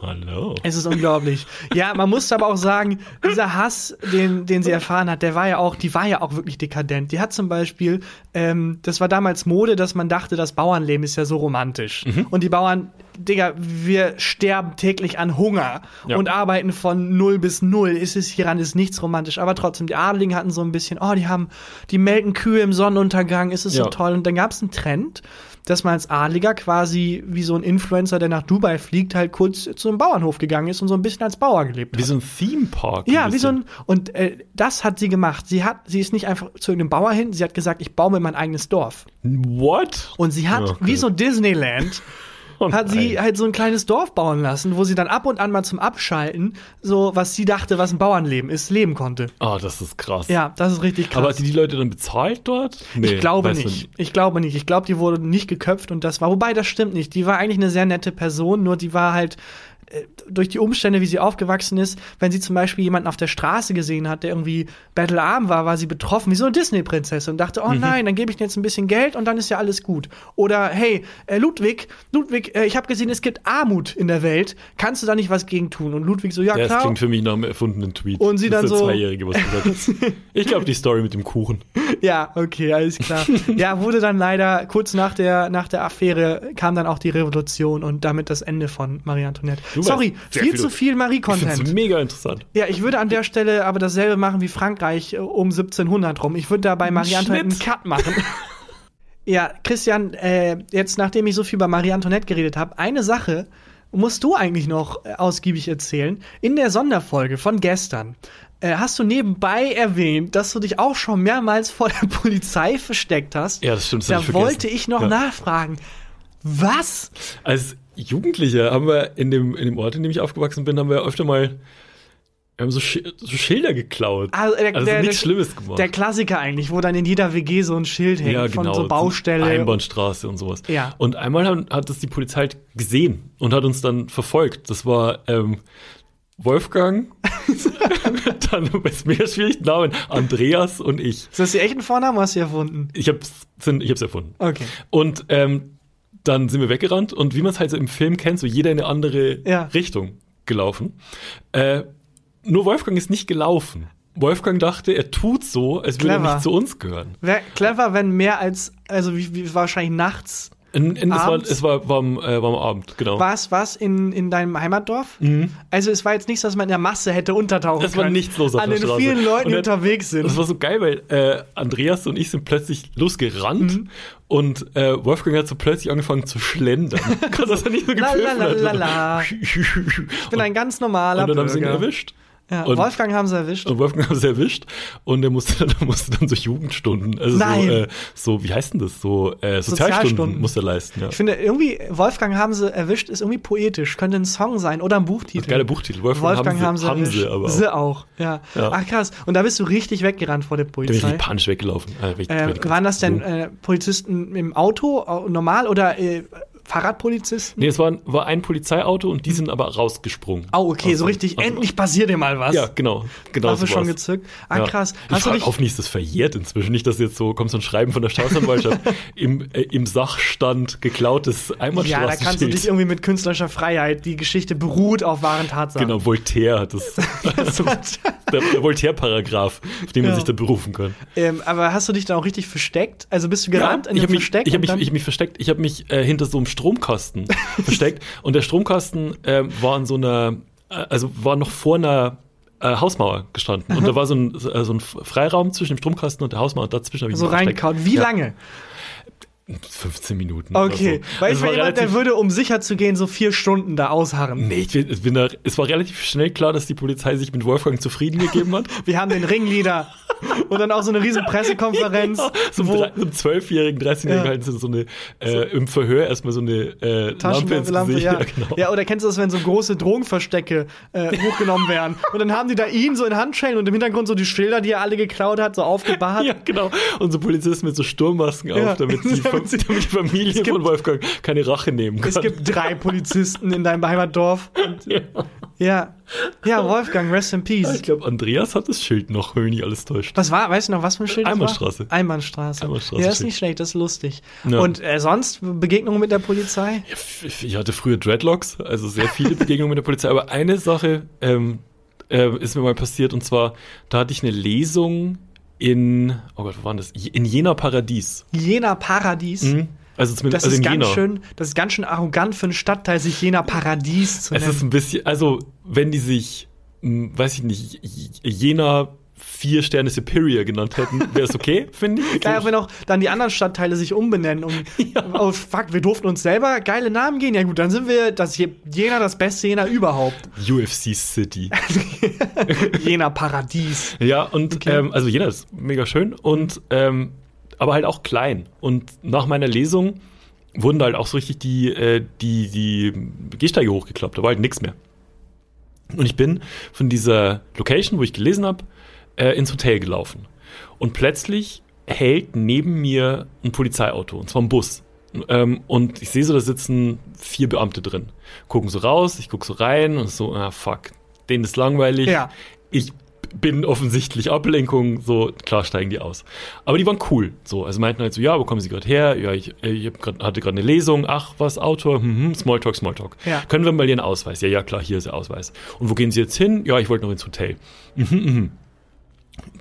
Hallo. Es ist unglaublich. Ja, man muss aber auch sagen, dieser Hass, den, den sie erfahren hat, der war ja auch, die war ja auch wirklich dekadent. Die hat zum Beispiel, ähm, das war damals Mode, dass man dachte, das Bauernleben ist ja so romantisch. Mhm. Und die Bauern, Digga, wir sterben täglich an Hunger Ja. und arbeiten von null bis null. Ist es hieran ist nichts romantisch. Aber trotzdem, die Adeligen hatten so ein bisschen, oh, die haben, die melken Kühe im Sonnenuntergang, ist es so Ja. toll. Und dann gab es einen Trend, dass man als Adliger quasi wie so ein Influencer, der nach Dubai fliegt, halt kurz zu einem Bauernhof gegangen ist und so ein bisschen als Bauer gelebt Wie hat. so ein Theme Park. ja, wie so ein und äh, das hat sie gemacht. Sie hat, sie ist nicht einfach zu irgendeinem Bauer hin. Sie hat gesagt, ich baue mir mein eigenes Dorf. What? Und sie hat Oh wie so Disneyland Oh hat sie halt so ein kleines Dorf bauen lassen, wo sie dann ab und an mal zum Abschalten so was sie dachte, was ein Bauernleben ist, leben konnte. Oh, das ist krass. Ja, das ist richtig krass. Aber hat sie die Leute dann bezahlt dort? Nee, Ich glaube nicht. Ich glaube nicht. Ich glaube, die wurde nicht geköpft und das war, wobei das stimmt nicht. Die war eigentlich eine sehr nette Person, nur die war halt durch die Umstände, wie sie aufgewachsen ist, wenn sie zum Beispiel jemanden auf der Straße gesehen hat, der irgendwie battlearm war, war sie betroffen, wie so eine Disney-Prinzessin und dachte, oh nein, dann gebe ich jetzt ein bisschen Geld und dann ist ja alles gut. Oder hey, äh, Ludwig, Ludwig, äh, ich habe gesehen, es gibt Armut in der Welt, kannst du da nicht was gegen tun? Und Ludwig so, ja, Ja, das klar. klingt für mich nach einem erfundenen Tweet. Und sie das dann so- Zweijährige, was gesagt. Ich glaube, die Story mit dem Kuchen. Ja, okay, alles klar. ja, wurde dann leider kurz nach der, nach der Affäre kam dann auch die Revolution und damit das Ende von Marie Antoinette. Du Sorry, viel viel. zu viel Marie-Content. mega interessant. Ja, ich würde an der Stelle aber dasselbe machen wie Frankreich äh, um 1700 rum. Ich würde da bei Marie Antoinette einen. Cut machen. ja, Christian, äh, jetzt nachdem ich so viel über Marie Antoinette geredet habe, eine Sache musst du eigentlich noch äh, ausgiebig erzählen. In der Sonderfolge von gestern äh, hast du nebenbei erwähnt, dass du dich auch schon mehrmals vor der Polizei versteckt hast. Ja, das stimmt, das Da ich wollte ich noch Ja. nachfragen. Was? Als Jugendlicher haben wir in dem, in dem Ort, in dem ich aufgewachsen bin, haben wir öfter mal wir haben so, Schi so Schilder geklaut. Also, der, Also der, nichts der, Schlimmes gemacht. Der Klassiker eigentlich, wo dann in jeder WG so ein Schild hängt ja, von genau. so Baustelle. Einbahnstraße und sowas. Ja. Und einmal haben, hat das die Polizei halt gesehen und hat uns dann verfolgt. Das war ähm, Wolfgang, dann ist mega schwierig, Namen, Andreas und ich. Ist das die echten Vornamen hast du erfunden? Ich hab's, ich hab's erfunden. Okay. Und ähm, dann sind wir weggerannt und wie man es halt so im Film kennt, so jeder in eine andere Ja. Richtung gelaufen. Äh, nur Wolfgang ist nicht gelaufen. Wolfgang dachte, er tut so, als würde er Clever. nicht zu uns gehören. Wäre clever, wenn mehr als, also wie, wie wahrscheinlich nachts. In, in, es war, es war, war, am, äh, war am Abend, genau. War es was in, in deinem Heimatdorf? Also es war jetzt nichts, dass man in der Masse hätte untertauchen Es war können. nichts los auf An der den Straße. vielen Leuten, die er- unterwegs sind. Das war so geil, weil äh, Andreas und ich sind plötzlich losgerannt Mhm. Und äh, Wolfgang hat so plötzlich angefangen zu schlendern. dass er nicht so gepfiffen hat. Ich bin ein ganz normaler und dann haben sie ihn Bürger. erwischt. Ja, Und- Wolfgang haben sie erwischt. Und Wolfgang haben sie erwischt und er musste, der musste dann so Jugendstunden, also Nein. so, äh, so, wie heißt denn das? So äh, Sozialstunden, Sozialstunden. musste er leisten, ja. Ich finde irgendwie, Wolfgang haben sie erwischt, ist irgendwie poetisch. Könnte ein Song sein oder ein Buchtitel. Geiler Buchtitel. Wolfgang, Wolfgang haben sie, haben erwischt. sie aber auch. Sie auch, ja. Ja. Ach krass. Und da bist du richtig weggerannt vor der Da bin ich Polizei. panisch weggelaufen. Äh, wenn Äh, waren das denn äh, Polizisten im Auto äh, normal oder äh, Fahrradpolizisten? Nee, es war, war ein Polizeiauto und die sind aber rausgesprungen. Oh, okay, so richtig, dem- endlich passiert dir mal was. Ja, genau. genau Waffe so schon gezückt. Ah, Ja. krass. Ich Hast du frage dich, hoffentlich ist das verjährt inzwischen. Nicht, dass jetzt so kommt so ein Schreiben von der Staatsanwaltschaft im, äh, im Sachstand geklautes ja, da Einbahnstraßenschild. kannst du dich irgendwie mit künstlerischer Freiheit, die Geschichte beruht auf wahren Tatsachen. Genau, Voltaire hat das. der der Voltaire-Paragraph, auf den man Ja. sich da berufen kann. Ähm, aber hast du dich da auch richtig versteckt? Also bist du gerannt in ich habe mich, Versteck? ich hab und mich, ich hab mich versteckt. Ich habe mich äh, hinter so einem Stromkasten versteckt. Und der Stromkasten ähm, war in so einer, äh, also war noch vor einer äh, Hausmauer gestanden. Und da war so ein, so, äh, so ein Freiraum zwischen dem Stromkasten und der Hausmauer. Und dazwischen habe ich so reingekaut. Wie Ja. lange? 15 Minuten. Okay. So. Weil ich war jemand, der würde, um sicher zu gehen, so vier Stunden da ausharren. Nee, ich bin, bin da, es war relativ schnell klar, dass die Polizei sich mit Wolfgang zufrieden gegeben hat. Wir haben den Ringleader. und dann auch so eine riesen Pressekonferenz. so wo- einem zwölfjährigen, 13-jährigen Ja. halten sie so eine, äh, im Verhör erstmal so eine äh, Lampe ins Taschenlampe, Gesicht. ja. genau. ja, oder kennst du das, wenn so große Drogenverstecke äh, hochgenommen werden? Und dann haben die da ihn so in Handschellen und im Hintergrund so die Schilder, die er alle geklaut hat, so aufgebahrt. Ja, genau. Und so Polizisten mit so Sturmmasken Ja. auf, damit, die, Damit sie- damit die Familie von Wolfgang keine Rache nehmen kann. Es gibt drei Polizisten in deinem Heimatdorf. Und, ja. ja. Ja, Wolfgang, rest in Ich peace. glaube, Andreas hat das Schild noch, wenn mich nicht alles täuscht. Was war, weißt du noch, was für ein Schild Einbahnstraße. war? Einbahnstraße. Einbahnstraße Ja, ist nicht schlecht, das ist lustig. Ja. Und äh, sonst Begegnungen mit der Polizei? Ich hatte früher Dreadlocks, also sehr viele Begegnungen mit der Polizei. Aber eine Sache ähm, äh, ist mir mal passiert und zwar, da hatte ich eine Lesung in, oh Gott, wo war denn das? In Jena Paradies. Jena Paradies. Mhm. Also zumindest Das also ist ganz Jena. schön, das ist ganz schön arrogant für einen Stadtteil, sich Jena Paradies zu Es nennen. ist ein bisschen, also wenn die sich, weiß ich nicht, Jena vier Sterne Superior genannt hätten, wäre es okay, finde ich. Auch wenn auch dann die anderen Stadtteile sich umbenennen und oh fuck, wir durften uns selber geile Namen gehen. Ja gut, dann sind wir das Je- Jena das beste Jena überhaupt. UFC City. Jena Paradies. Ja, und Okay. ähm, also Jena ist mega schön und ähm, aber halt auch klein. Und nach meiner Lesung wurden da halt auch so richtig die, äh, die, die Gehsteige hochgeklappt. Da war halt nichts mehr. Und ich bin von dieser Location, wo ich gelesen habe, äh, ins Hotel gelaufen. Und plötzlich hält neben mir ein Polizeiauto, und zwar ein Bus. Ähm, und ich sehe so, da sitzen vier Beamte drin. Gucken so raus, ich gucke so rein und so, ah fuck, denen ist langweilig. Ja. Ich bin offensichtlich Ablenkung, so klar steigen die aus. Aber die waren cool, so, also meinten halt so, ja, wo kommen sie gerade her? Ja, ich, äh, ich grad, hatte gerade eine Lesung, ach, was, Autor, hm, hm, Smalltalk, Smalltalk. Ja. Können wir mal Ihren Ausweis? Ja, ja, klar, hier ist der Ausweis. Und wo gehen Sie jetzt hin? Ja, ich wollte noch ins Hotel. Mhm, mhm.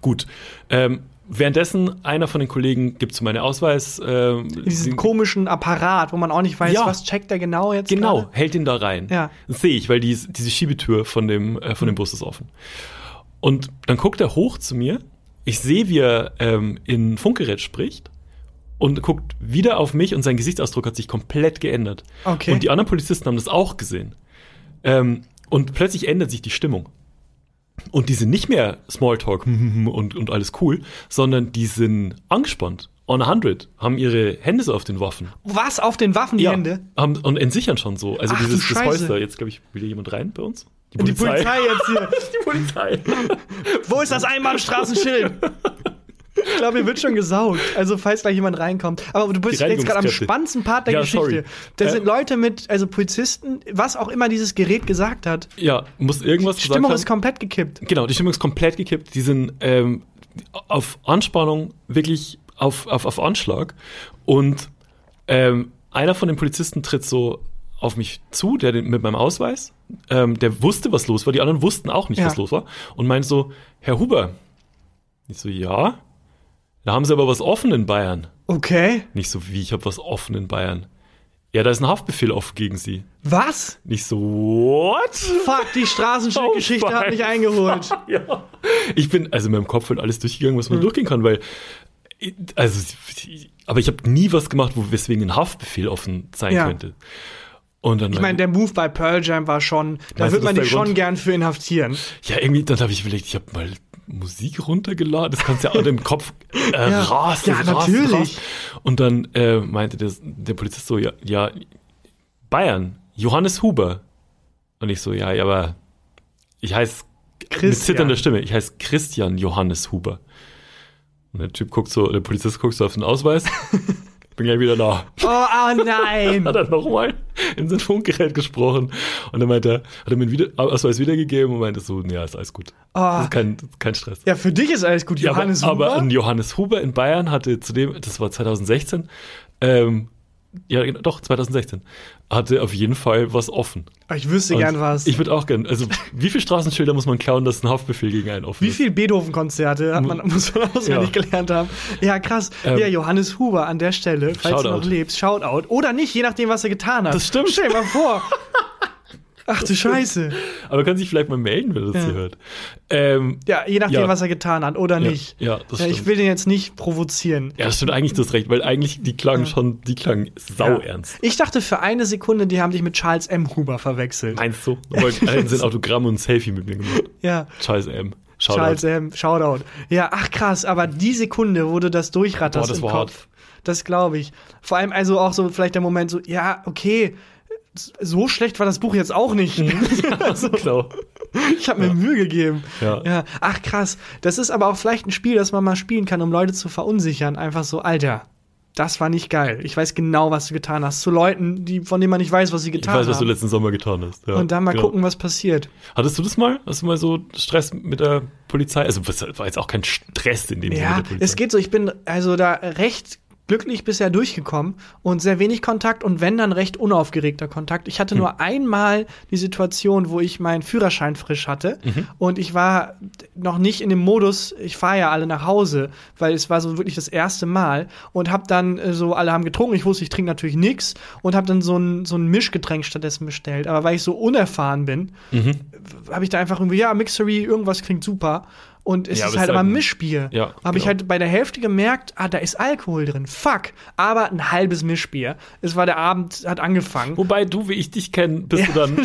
Gut. Ähm, währenddessen, einer von den Kollegen gibt so meine Ausweis. Ähm, Diesen komischen Apparat, wo man auch nicht weiß, Ja. was checkt der genau jetzt. Genau, gerade? hält ihn da rein. Ja. Das sehe ich, weil die, diese Schiebetür von dem, äh, von dem Bus ist offen. Und dann guckt er hoch zu mir. Ich sehe, wie er ähm, in Funkgerät spricht und guckt wieder auf mich und sein Gesichtsausdruck hat sich komplett geändert. Okay. Und die anderen Polizisten haben das auch gesehen. Ähm, und plötzlich ändert sich die Stimmung. Und die sind nicht mehr Smalltalk und, und alles cool, sondern die sind angespannt. On 100, haben ihre Hände so auf den Waffen. Was auf den Waffen die Hände? Haben, und entsichern schon so. Also Ach, dieses. Polster. Jetzt, glaube ich, will hier jemand rein bei uns? Die Polizei jetzt hier. Die Polizei. Wo ist das Einbahnstraßenschild? Ich glaube, hier wird schon gesaugt. Also, falls gleich jemand reinkommt. Aber du bist jetzt gerade am spannendsten Part der Ja, Geschichte. sorry. Da Äh, sind Leute mit, also Polizisten, was auch immer dieses Gerät gesagt hat. Ja, muss irgendwas Die Stimmung ist komplett gekippt. Genau, die Stimmung ist komplett gekippt. Die sind ähm, auf Anspannung, wirklich auf, auf, auf Anschlag. Und ähm, einer von den Polizisten tritt so auf mich zu, der den, mit meinem Ausweis, ähm, der wusste, was los war. Die anderen wussten auch nicht, Ja. was los war. Und meint so, Herr Huber. Ich so, ja. Da haben sie aber was offen in Bayern. Okay. Nicht so, wie, ich habe was offen in Bayern. Ja, da ist ein Haftbefehl offen gegen sie. Was? Nicht so, what? Fuck, die Straßenschildgeschichte Oh hat mich eingeholt. Ja. Ich bin also in meinem Kopf halt alles durchgegangen, was man durchgehen kann, weil also aber ich habe nie was gemacht, wo weswegen ein Haftbefehl offen sein Ja. könnte. Und dann Ich meine, der Move bei Pearl Jam war schon, da wird du, man dich schon Grund? gern für inhaftieren. ja irgendwie dann habe ich überlegt, ich habe mal Musik runtergeladen, das kannst du ja auch im Kopf äh, Ja. rasen, Ja, rasen, natürlich. rasen. Und dann äh, meinte der, der Polizist so, ja, ja, Bayern, Johannes Huber. Und ich so, ja, ja, aber ich heiße mit zitternder Stimme, ich heiße Christian Johannes Huber. Und der Typ guckt so, der Polizist guckt so auf den Ausweis. bin gleich wieder da. Oh, oh nein. Hat er nochmal in sein Funkgerät gesprochen und dann meinte er, hat er mir einen wieder Ausweis wiedergegeben und meinte so, ja, ist alles gut. Das ist kein, kein Stress. ja, für dich ist alles gut, Ja, Johannes aber, aber Huber. ein Johannes Huber in Bayern hatte zudem, das war 2016, ähm, ja, genau, doch, 2016, hatte auf jeden Fall was offen. ich wüsste Und gern was. Ich würde auch gern, also wie viele Straßenschilder muss man klauen, dass ein Haftbefehl gegen einen offen Wie ist? viel Beethoven-Konzerte hat man, muss man auswendig Ja. gelernt haben? Ja, krass. Ähm, ja, Johannes Huber an der Stelle, falls du noch Shoutout. lebst, Shoutout. Oder nicht, je nachdem, was er getan hat. Das stimmt. Stell dir mal vor. Ach du Scheiße. Aber kann sich vielleicht mal melden, wenn er das hier hört. Ähm, Ja, je nachdem, Ja. was er getan hat oder Ja, nicht. ja, das ja, ich will den jetzt nicht provozieren. ja, das stimmt eigentlich das recht, weil eigentlich die klangen schon, die klangen sau ernst. Ich dachte für eine Sekunde, die haben dich mit Charles M. Huber verwechselt. Meinst du? Wollten sein Autogramm und ein Selfie mit mir gemacht. Ja, Charles M. Shoutout. Charles M. Shoutout. Ja, ach krass, aber die Sekunde, wo du das durchratterst Boah, das im war Kopf. Das glaube ich. Vor allem also auch so vielleicht der Moment so, ja, okay, so schlecht war das Buch jetzt auch nicht. also, genau. Ich habe mir Mühe gegeben. Ja. Ach krass. Das ist aber auch vielleicht ein Spiel, das man mal spielen kann, um Leute zu verunsichern. Einfach so, Alter, das war nicht geil. Ich weiß genau, was du getan hast. Zu Leuten, die, von denen man nicht weiß, was sie Ich getan weiß, was du haben. letzten Sommer getan hast. Ja, Und dann mal genau. gucken, was passiert. Hattest du das mal? Hast du mal so Stress mit der Polizei? Also, das war jetzt auch kein Stress in dem Sinne Ja, mit der Polizei. es geht so. Ich bin also da recht glücklich bisher durchgekommen und sehr wenig Kontakt und wenn dann recht unaufgeregter Kontakt. Ich hatte nur einmal die Situation, wo ich meinen Führerschein frisch hatte Mhm. und ich war noch nicht in dem Modus, ich fahre ja alle nach Hause, weil es war so wirklich das erste Mal und habe dann äh, so, alle haben getrunken, ich wusste, ich trinke natürlich nichts und habe dann so ein, so ein Mischgetränk stattdessen bestellt. Aber weil ich so unerfahren bin, Mhm. habe ich da einfach irgendwie, ja, Mixery, irgendwas klingt super. Und es Ja, ist halt aber halt ein Mischbier. Ja, Habe ich genau. halt bei der Hälfte gemerkt, ah, da ist Alkohol drin. Fuck. Aber ein halbes Mischbier. Es war der Abend, hat angefangen. Wobei du, wie ich dich kenne, bist Ja, du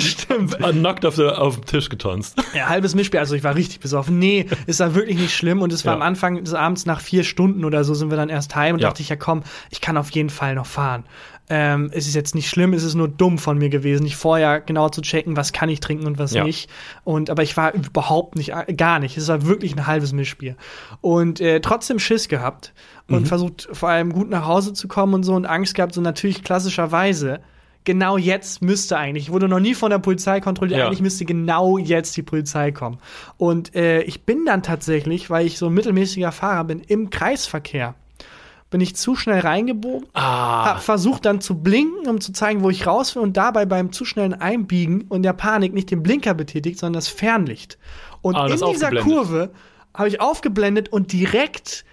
dann nackt auf, der, auf dem Tisch getanzt. Ja, halbes Mischbier. Also ich war richtig besoffen. Nee, es war wirklich nicht schlimm. Und es war am Anfang des Abends nach vier Stunden oder so sind wir dann erst heim und dachte ich, ja komm, ich kann auf jeden Fall noch fahren. Ähm, es ist jetzt nicht schlimm, es ist nur dumm von mir gewesen, nicht vorher genau zu checken, was kann ich trinken und was Ja. nicht. Und aber ich war überhaupt nicht, äh, gar nicht. Es war wirklich ein halbes Mischbier. Und äh, trotzdem Schiss gehabt und Mhm. versucht vor allem gut nach Hause zu kommen und so und Angst gehabt, so natürlich klassischerweise. Genau jetzt müsste eigentlich, ich wurde noch nie von der Polizei kontrolliert, Ja. eigentlich müsste genau jetzt die Polizei kommen. Und äh, ich bin dann tatsächlich, weil ich so ein mittelmäßiger Fahrer bin, im Kreisverkehr. Bin ich zu schnell reingebogen, Ah. hab versucht dann zu blinken, um zu zeigen, wo ich raus will und dabei beim zu schnellen Einbiegen und der Panik nicht den Blinker betätigt, sondern das Fernlicht. Und Ah, in das dieser aufgeblendet. Kurve habe ich aufgeblendet und direkt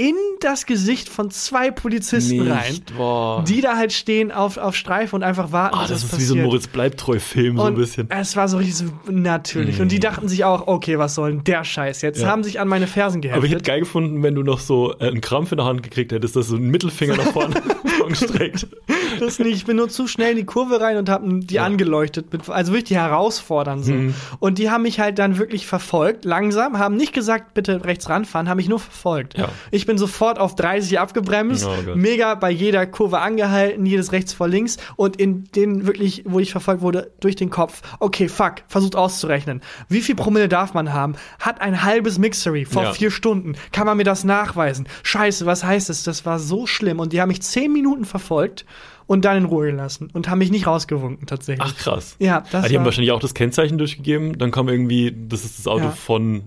in das Gesicht von zwei Polizisten rein, boah. die da halt stehen auf, auf Streife und einfach warten, ah, bis das ist wie so ein passiert. Moritz Bleibtreu-Film, so ein bisschen. Es war so richtig so natürlich. Und die dachten sich auch, okay, was soll denn der Scheiß jetzt? Ja. Haben sich an meine Fersen geheftet. Aber ich hätte geil gefunden, wenn du noch so äh, einen Krampf in der Hand gekriegt hättest, dass du einen Mittelfinger nach vorne gestreckt. das nicht. Ich bin nur zu schnell in die Kurve rein und habe die angeleuchtet. Mit, also wirklich die herausfordern so. Mhm. Und die haben mich halt dann wirklich verfolgt, langsam, haben nicht gesagt, bitte rechts ranfahren, haben mich nur verfolgt. Ja. Ich bin sofort auf 30 abgebremst, Oh mega bei jeder Kurve angehalten, jedes rechts vor links und in den wirklich, wo ich verfolgt wurde, durch den Kopf. Okay, fuck, versucht auszurechnen. Wie viel Promille darf man haben? Hat ein halbes Mixery vor Ja. vier Stunden. Kann man mir das nachweisen? Scheiße, was heißt das? Das war so schlimm. Und die haben mich zehn Minuten verfolgt und dann in Ruhe gelassen und haben mich nicht rausgewunken tatsächlich. Ach, krass. Ja, das Ah, die haben wahrscheinlich auch das Kennzeichen durchgegeben. Dann kam irgendwie, das ist das Auto Ja. von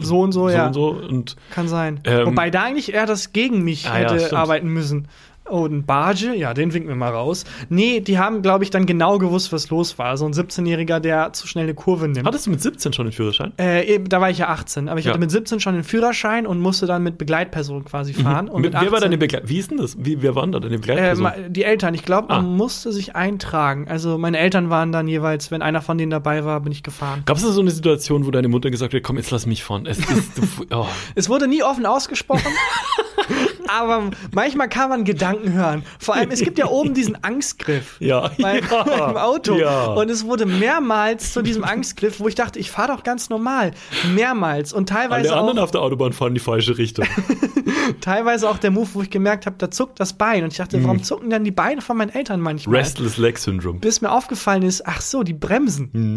So und so, so ja. und so. Und kann sein. Ähm, Wobei da eigentlich eher das gegen mich Ah, ja, hätte stimmt. arbeiten müssen. Oh, ein Barge? Ja, den winken wir mal raus. Nee, die haben, glaube ich, dann genau gewusst, was los war. So ein 17-Jähriger, der zu schnell eine Kurve nimmt. hattest du mit 17 schon den Führerschein? Äh, da war ich ja 18, aber ich Ja. hatte mit 17 schon den Führerschein und musste dann mit Begleitperson quasi fahren. Und Mit, mit wer war 18 deine Begleiter? Wie ist denn das? Wie, wer waren da deine äh, Begleitperson? ma- die Eltern, ich glaube, man Ah. musste sich eintragen. Also meine Eltern waren dann jeweils, wenn einer von denen dabei war, bin ich gefahren. Gab es da so eine Situation, wo deine Mutter gesagt hat, komm, jetzt lass mich fahren? Es ist, du, oh. Es wurde nie offen ausgesprochen, aber manchmal kann man Gedanken hören. Vor allem, es gibt ja oben diesen Angstgriff. Ja, Beim, ja, beim Auto. Ja. Und es wurde mehrmals zu diesem Angstgriff, wo ich dachte, ich fahre doch ganz normal. Mehrmals. Und teilweise Alle anderen auch, auf der Autobahn fahren in die falsche Richtung. teilweise auch der Move, wo ich gemerkt habe, da zuckt das Bein. Und ich dachte, Mhm. warum zucken denn die Beine von meinen Eltern manchmal? Restless Leg Syndrome. Bis mir aufgefallen ist, ach so, die bremsen.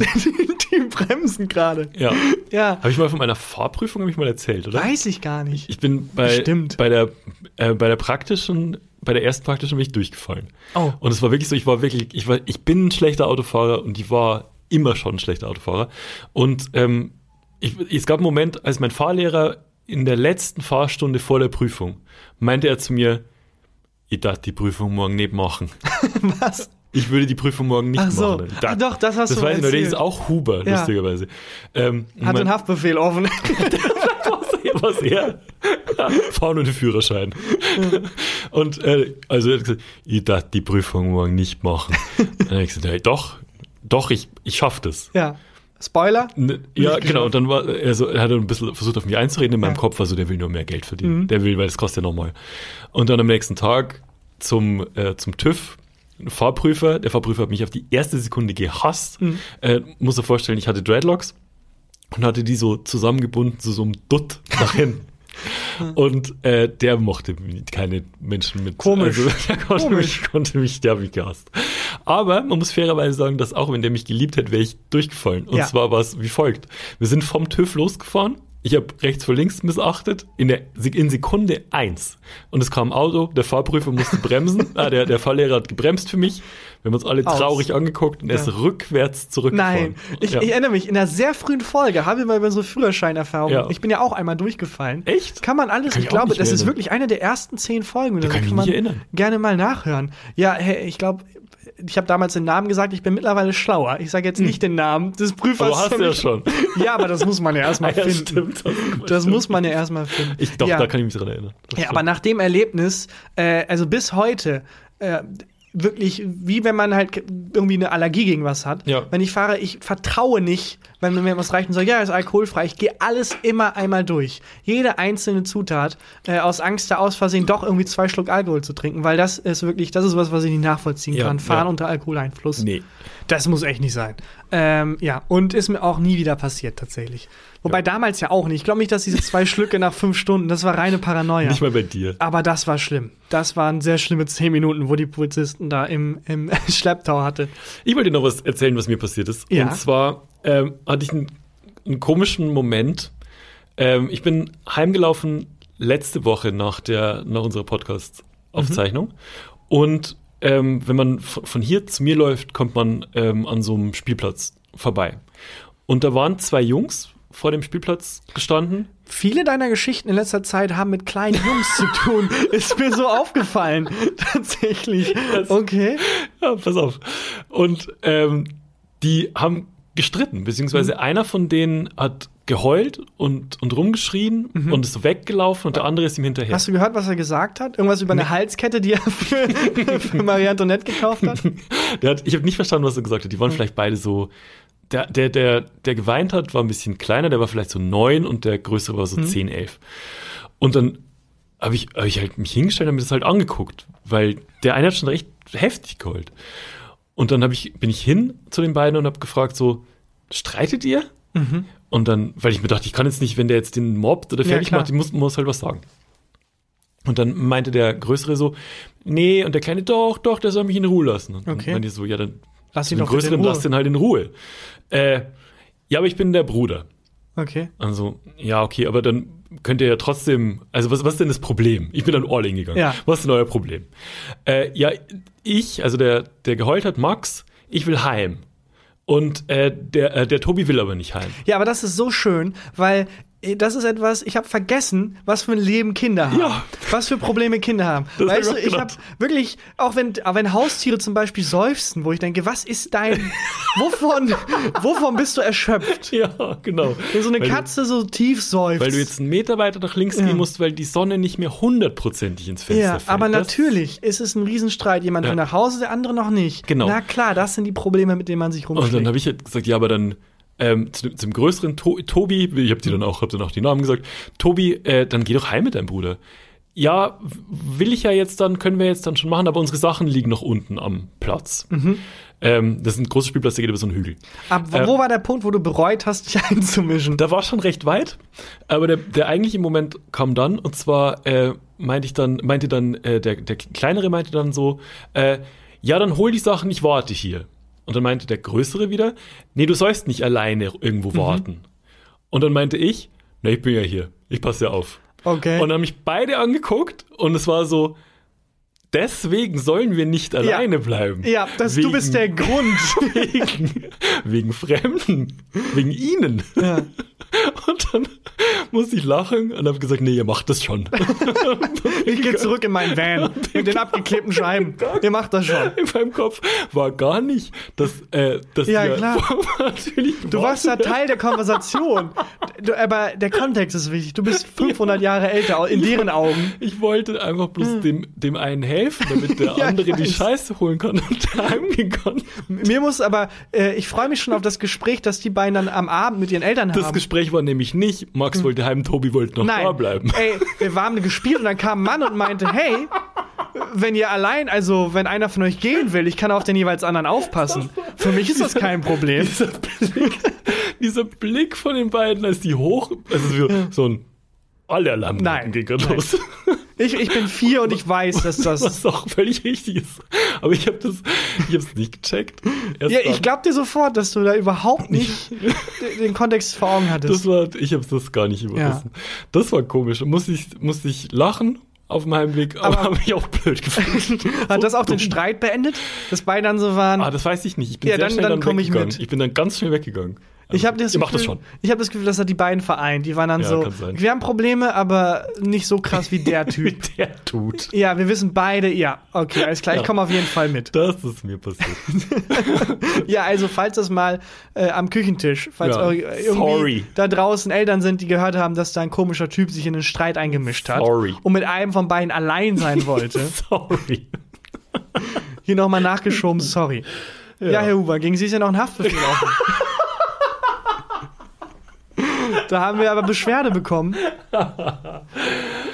die bremsen gerade. Mhm. Ja. Ja, Habe ich mal von meiner Fahrprüfung ich mal erzählt, oder? weiß ich gar nicht. Ich bin bei, Bestimmt. bei, der, äh, bei der praktischen bei der ersten Praktikum bin ich durchgefallen. Oh. Und es war wirklich so, ich war wirklich, ich war, ich bin ein schlechter Autofahrer und ich war immer schon ein schlechter Autofahrer. Und ähm, ich, es gab einen Moment, als mein Fahrlehrer in der letzten Fahrstunde vor der Prüfung meinte er zu mir, ich darf die Prüfung morgen nicht machen. Was? Ich würde die Prüfung morgen nicht Ach so. machen. Ah, doch, das hast das du weiß erzählt. ist auch Huber, Ja. lustigerweise. Ähm, Hat den Haftbefehl offen. was er? Fahren und Führerschein. Und äh, also er hat gesagt, ich darf die Prüfung morgen nicht machen. Dann habe ich gesagt, hey, doch, doch, ich, ich schaffe das. ja. Spoiler? Ne, Ja, genau. Und dann war er so, er hat ein bisschen versucht, auf mich einzureden. In meinem Ja. Kopf war so, der will nur mehr Geld verdienen. Mhm. Der will, weil das kostet ja nochmal. Und dann am nächsten Tag zum, äh, zum TÜV. ein Fahrprüfer, der Fahrprüfer hat mich auf die erste Sekunde gehasst. Mhm. Äh, muss er vorstellen, ich hatte Dreadlocks und hatte die so zusammengebunden zu so einem Dutt nach hinten. Und äh, der mochte keine Menschen mit. Komisch. Also, der konnte Komisch. mich, konnte mich, der mich gehasst. Aber man muss fairerweise sagen, dass auch wenn der mich geliebt hätte, wäre ich durchgefallen. Und Ja. zwar war es wie folgt. Wir sind vom TÜV losgefahren. Ich habe rechts vor links missachtet, in, der, in Sekunde eins. Und es kam ein Auto, der Fahrprüfer musste bremsen, ah, der, der Fahrlehrer hat gebremst für mich. Wir haben uns alle Aus. traurig angeguckt und er ist Ja. rückwärts zurückgefahren. Nein, ich, Ja. ich erinnere mich, in einer sehr frühen Folge haben wir mal über so Führerscheinerfahrungen. Ja. Ich bin ja auch einmal durchgefallen. Echt? Kann man alles, Kann ich glaube, das ist wirklich eine der ersten zehn Folgen. so. kann ich mich man erinnern. gerne mal nachhören. Ja, hey, ich glaube, ich habe damals den Namen gesagt, ich bin mittlerweile schlauer. Ich sage jetzt nicht den Namen des Prüfers. Hm. Aber hast du ja schon. Ja, aber das muss man ja erstmal Ah, ja, finden. stimmt. Das muss man ja erstmal finden. Ich, doch, ja. da kann ich mich dran erinnern. Das Ja, stimmt. aber nach dem Erlebnis, äh, also bis heute, äh, wirklich wie wenn man halt irgendwie eine Allergie gegen was hat. Ja. Wenn ich fahre, ich vertraue nicht, wenn mir was reicht und sage, ja, ist alkoholfrei. Ich gehe alles immer einmal durch. Jede einzelne Zutat, äh, aus Angst, da aus Versehen doch irgendwie zwei Schluck Alkohol zu trinken, weil das ist wirklich, das ist was, was ich nicht nachvollziehen Ja, kann. Fahren ja. unter Alkoholeinfluss. Nee. Das muss echt nicht sein. Ähm, ja, und ist mir auch nie wieder passiert tatsächlich. Wobei Ja. damals ja auch nicht. Ich glaube nicht, dass diese zwei Schlücke nach fünf Stunden, das war reine Paranoia. Nicht mal bei dir. Aber das war schlimm. Das waren sehr schlimme zehn Minuten, wo die Polizisten da im, im Schlepptau hatte. Ich wollte dir noch was erzählen, was mir passiert ist. Ja. Und zwar ähm, hatte ich einen, einen komischen Moment. Ähm, ich bin heimgelaufen letzte Woche nach, der, nach unserer Podcast-Aufzeichnung. Mhm. Und ähm, wenn man von hier zu mir läuft, kommt man ähm, an so einem Spielplatz vorbei. Und da waren zwei Jungs vor dem Spielplatz gestanden. Viele deiner Geschichten in letzter Zeit haben mit kleinen Jungs zu tun. Ist mir so aufgefallen. Tatsächlich. Okay. Ja, pass auf. Und ähm, die haben gestritten, beziehungsweise einer von denen hat geheult und, und rumgeschrien und ist weggelaufen und der andere ist ihm hinterher. Hast du gehört, was er gesagt hat? Irgendwas über eine Halskette, die er für, für Marie Antoinette gekauft hat? Hat, ich habe nicht verstanden, was er gesagt hat. Die waren vielleicht beide so. Der, der, der, der geweint hat, war ein bisschen kleiner, der war vielleicht so neun und der größere war so zehn, elf. Und dann habe ich, hab ich halt mich hingestellt und mir das halt angeguckt, weil der eine hat schon recht heftig geheult. Und dann ich, bin ich hin zu den beiden und habe gefragt so, streitet ihr? Und dann, weil ich mir dachte, ich kann jetzt nicht, wenn der jetzt den mobbt oder Ja, fertig klar. macht, ich muss, muss halt was sagen. Und dann meinte der Größere so, nee, und der Kleine, doch, doch, der soll mich in Ruhe lassen. Und Okay. dann meinte ich so, ja, dann Lass ihn den Größeren lass den halt in Ruhe. Äh, ja, aber ich bin der Bruder. Okay. Also, ja, okay, aber dann könnt ihr ja trotzdem, also was, was ist denn das Problem? Ich bin dann all in gegangen. Ja. Was ist denn euer Problem? Äh, ja, ich, also der, der geheult hat, Max, ich will heim. Und äh, der, äh, der Tobi will aber nicht heim. Ja, aber das ist so schön, weil das ist etwas, ich habe vergessen, was für ein Leben Kinder haben. Ja. Was für Probleme Kinder haben. Das hab weißt ich du, ich habe wirklich, auch wenn, auch wenn Haustiere zum Beispiel seufzen, wo ich denke, was ist dein, wovon, wovon bist du erschöpft? Ja, genau. Wenn so eine Weil du- Katze so tief seufzt. Weil du jetzt einen Meter weiter nach links Ja. gehen musst, weil die Sonne nicht mehr hundertprozentig ins Fenster ja, fällt. aber Das- natürlich ist es ein Riesenstreit. Jemand Ja. will nach Hause, der andere noch nicht. Genau. Na klar, das sind die Probleme, mit denen man sich Und rumschlägt. dann habe ich halt gesagt, ja, aber dann ähm, zu, zum größeren to Tobi, ich habe dir dann auch, hab dann auch die Namen gesagt, Tobi, äh, dann geh doch heim mit deinem Bruder. Ja, will ich ja jetzt dann, können wir jetzt dann schon machen, aber unsere Sachen liegen noch unten am Platz. Mhm. Ähm, das ist ein großes Spielplatz, der geht über so einen Hügel. Aber wo, äh, wo war der Punkt, wo du bereut hast, dich einzumischen? Da war schon recht weit, aber der, der eigentliche Moment kam dann, und zwar äh, meinte ich dann, meinte dann, äh, der, der Kleinere meinte dann so, äh, ja, dann hol die Sachen, ich warte hier. Und dann meinte der Größere wieder, nee, du sollst nicht alleine irgendwo warten. Und dann meinte ich, na, ich bin ja hier, ich passe ja auf. Okay. Und dann haben mich beide angeguckt und es war so, deswegen sollen wir nicht alleine bleiben. Ja, das, du bist der Grund. Wegen, wegen Fremden, wegen ihnen. Ja. Und dann musste ich lachen und habe gesagt, nee, ihr macht das schon. Ich gehe zurück in meinen Van mit den abgeklebten Scheiben. Ihr macht das schon. In meinem Kopf war gar nicht, dass, äh, dass Ja, klar. natürlich Du warst da Teil der Konversation. Du, aber der Kontext ist wichtig. Du bist 500 Jahre älter in deren Augen. Ich wollte einfach bloß dem, dem einen helfen, damit der Hm. Ja, andere die. Scheiße holen kann und heimgehen kann. Mir muss aber, äh, ich freue mich schon auf das Gespräch, das die beiden dann am Abend mit ihren Eltern Das haben. Gespräch war nämlich nicht, Max wollte heim, Tobi wollte noch da bleiben. Ey, wir haben gespielt und dann kam ein Mann und meinte, hey, wenn ihr allein, also wenn einer von euch gehen will, ich kann auf den jeweils anderen aufpassen. Für mich ist das kein Problem. Dieser Blick, dieser Blick von den beiden, als die hoch, also so, so ein alle Alarm Nein, nein. Ich, ich bin vier und ich weiß, dass das. Was auch völlig richtig ist. Aber ich habe das, ich habe es nicht gecheckt. Erst Ja, ich dann. glaub dir sofort, dass du da überhaupt nicht den- den Kontext vor Augen hattest. Das war, ich habe das gar nicht überrissen. Das war komisch. Musste ich, musste ich lachen auf dem Heimweg, aber, Aber- habe mich auch blöd gefühlt. Hat das auch den dumm. Streit beendet? Dass beide dann so waren. Ah, das weiß ich nicht. Ich bin Ja, sehr dann- schnell dann dann, ich weggegangen. mit. Ich bin dann ganz schnell weggegangen. Ich habe das, macht das Gefühl- schon. Ich habe das Gefühl, dass hat die beiden vereint. Die waren dann Ja, so. Wir haben Probleme, aber nicht so krass wie der Typ. Wie der tut. ja, wir wissen beide. Ja, okay, alles klar. Ich Ja. komme auf jeden Fall mit. Das ist mir passiert. Ja, also falls das mal äh, am Küchentisch, falls Ja. irgendwie Sorry. da draußen Eltern sind, die gehört haben, dass da ein komischer Typ sich in einen Streit eingemischt hat Sorry. und mit einem von beiden allein sein wollte. Sorry. Hier nochmal nachgeschoben, sorry. Ja. Herr Huber, gegen Sie ist ja noch ein Haftbefehl offen. Da haben wir aber Beschwerde bekommen.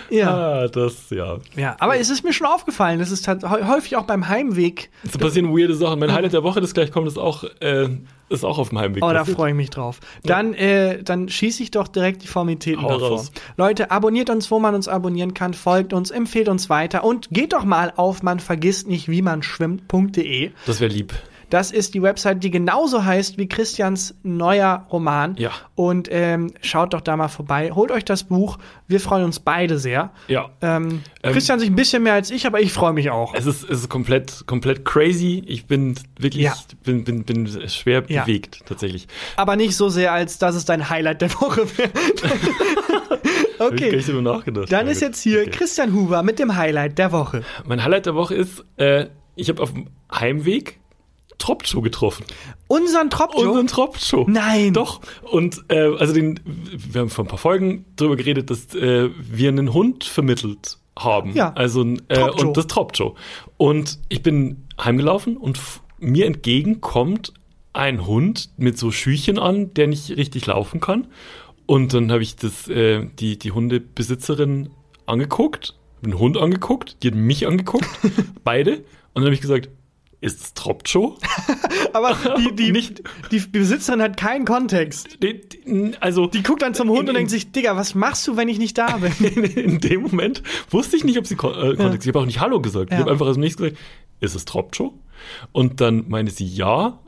Ja. Ah, das, ja. ja, aber es ist mir schon aufgefallen, das ist häufig auch beim Heimweg. Es passieren weirde Sachen. Mein Highlight der Woche, das gleich kommt, ist auch, äh, ist auch auf dem Heimweg. Oh, da freue ich mich drauf. Dann, äh, dann schieße ich doch direkt die Formalitäten Hau davor. raus. Leute, abonniert uns, wo man uns abonnieren kann, folgt uns, empfehlt uns weiter und geht doch mal auf man vergisst nicht, wie man schwimmt.de. Das wäre lieb. Das ist die Website, die genauso heißt wie Christians neuer Roman. Ja. Und ähm, schaut doch da mal vorbei. Holt euch das Buch. Wir freuen uns beide sehr. Ja. Ähm, Ähm, Christian sich ein bisschen mehr als ich, aber ich freue mich auch. Es ist, es ist komplett, komplett crazy. Ich bin wirklich, Ja. bin, bin, bin schwer Ja. bewegt, tatsächlich. Aber nicht so sehr, als dass es dein Highlight der Woche wäre. Gar okay. Dann Na ist jetzt hier Okay. Christian Huber mit dem Highlight der Woche. Mein Highlight der Woche ist, äh, ich habe auf dem Heimweg Tropcho getroffen. Unseren Tropjo? Unseren Tropcho. Nein. Doch. Und äh, also den, wir haben vor ein paar Folgen darüber geredet, dass äh, wir einen Hund vermittelt haben. Ja. Also äh, Tropcho. und das Tropcho. Und ich bin heimgelaufen und mir entgegen kommt ein Hund mit so Schüchen an, der nicht richtig laufen kann. Und dann habe ich das, äh, die, die Hundebesitzerin angeguckt, den Hund angeguckt, die hat mich angeguckt, beide. Und dann habe ich gesagt, ist es Tropcho? Aber die, die, Nicht- die Besitzerin hat keinen Kontext. Die- die- Also Die guckt dann zum Hund In- und denkt sich, Digga, was machst du, wenn ich nicht da bin? in, in dem Moment wusste ich nicht, ob sie kon äh, Kontext. Ich habe auch nicht Hallo gesagt. Ja. Ich habe einfach als nächstes gesagt, ist es Tropcho? Und dann meine sie ja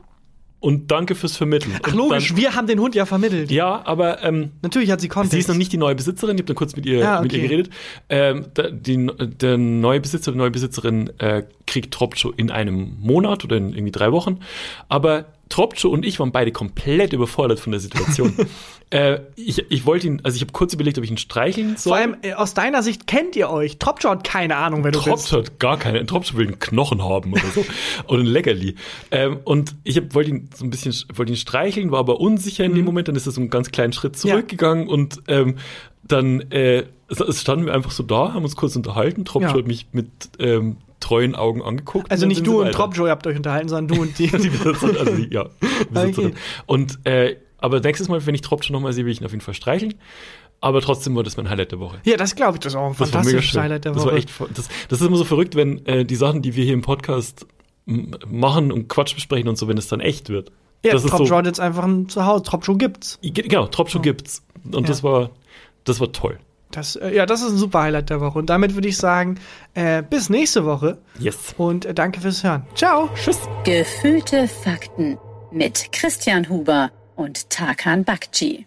und danke fürs Vermitteln. Ach und logisch, Dann, wir haben den Hund ja vermittelt. ja, aber ähm, Natürlich hat sie Kontext. sie ist noch nicht die neue Besitzerin. Ich habe dann kurz mit ihr, Ah, mit ihr okay. geredet. Ähm, die, der neue Besitzer, die neue Besitzerin äh, kriegt Tropcho in einem Monat oder in irgendwie drei Wochen. Aber Tropcho und ich waren beide komplett überfordert von der Situation. äh, ich, ich wollte ihn, also ich habe kurz überlegt, ob ich ihn streicheln soll. Vor allem, äh, aus deiner Sicht kennt ihr euch. Tropjo hat keine Ahnung, wer du Trops bist. hat gar keine. Trops will einen Knochen haben oder so. oder ein Leckerli. Ähm, und ich hab, wollte ihn so ein bisschen wollte ihn streicheln, war aber unsicher in dem Moment. Dann ist er so einen ganz kleinen Schritt Mhm. Ja. zurückgegangen und ähm, dann äh, standen wir einfach so da, haben uns kurz unterhalten. Trops Ja. hat mich mit ähm, treuen Augen angeguckt. Also nicht du und. Tropjo, ihr habt euch unterhalten, sondern du und die. Die Besitzerin, also die, ja, Besitzerin. Okay. Und äh, aber nächstes Mal, wenn ich Tropcho noch mal sehe, will ich ihn auf jeden Fall streicheln. Aber trotzdem war das mein Highlight der Woche. ja, das glaube ich, das ist auch ein Das fantastisches. Highlight der das Woche. war echt, das, das ist immer so verrückt, wenn äh, die Sachen, die wir hier im Podcast machen und Quatsch besprechen und so, wenn es dann echt wird. ja, das Tropjo so, hat jetzt einfach ein Zuhause. Tropjo gibt's. Genau, Tropcho gibt's. Und das war, das war toll. Das, äh, ja, das ist ein super Highlight der Woche. Und damit würde ich sagen, äh, bis nächste Woche Yes. und äh, danke fürs Hören. Ciao. Tschüss. Gefühlte Fakten mit Christian Huber und Tarkan Bakci.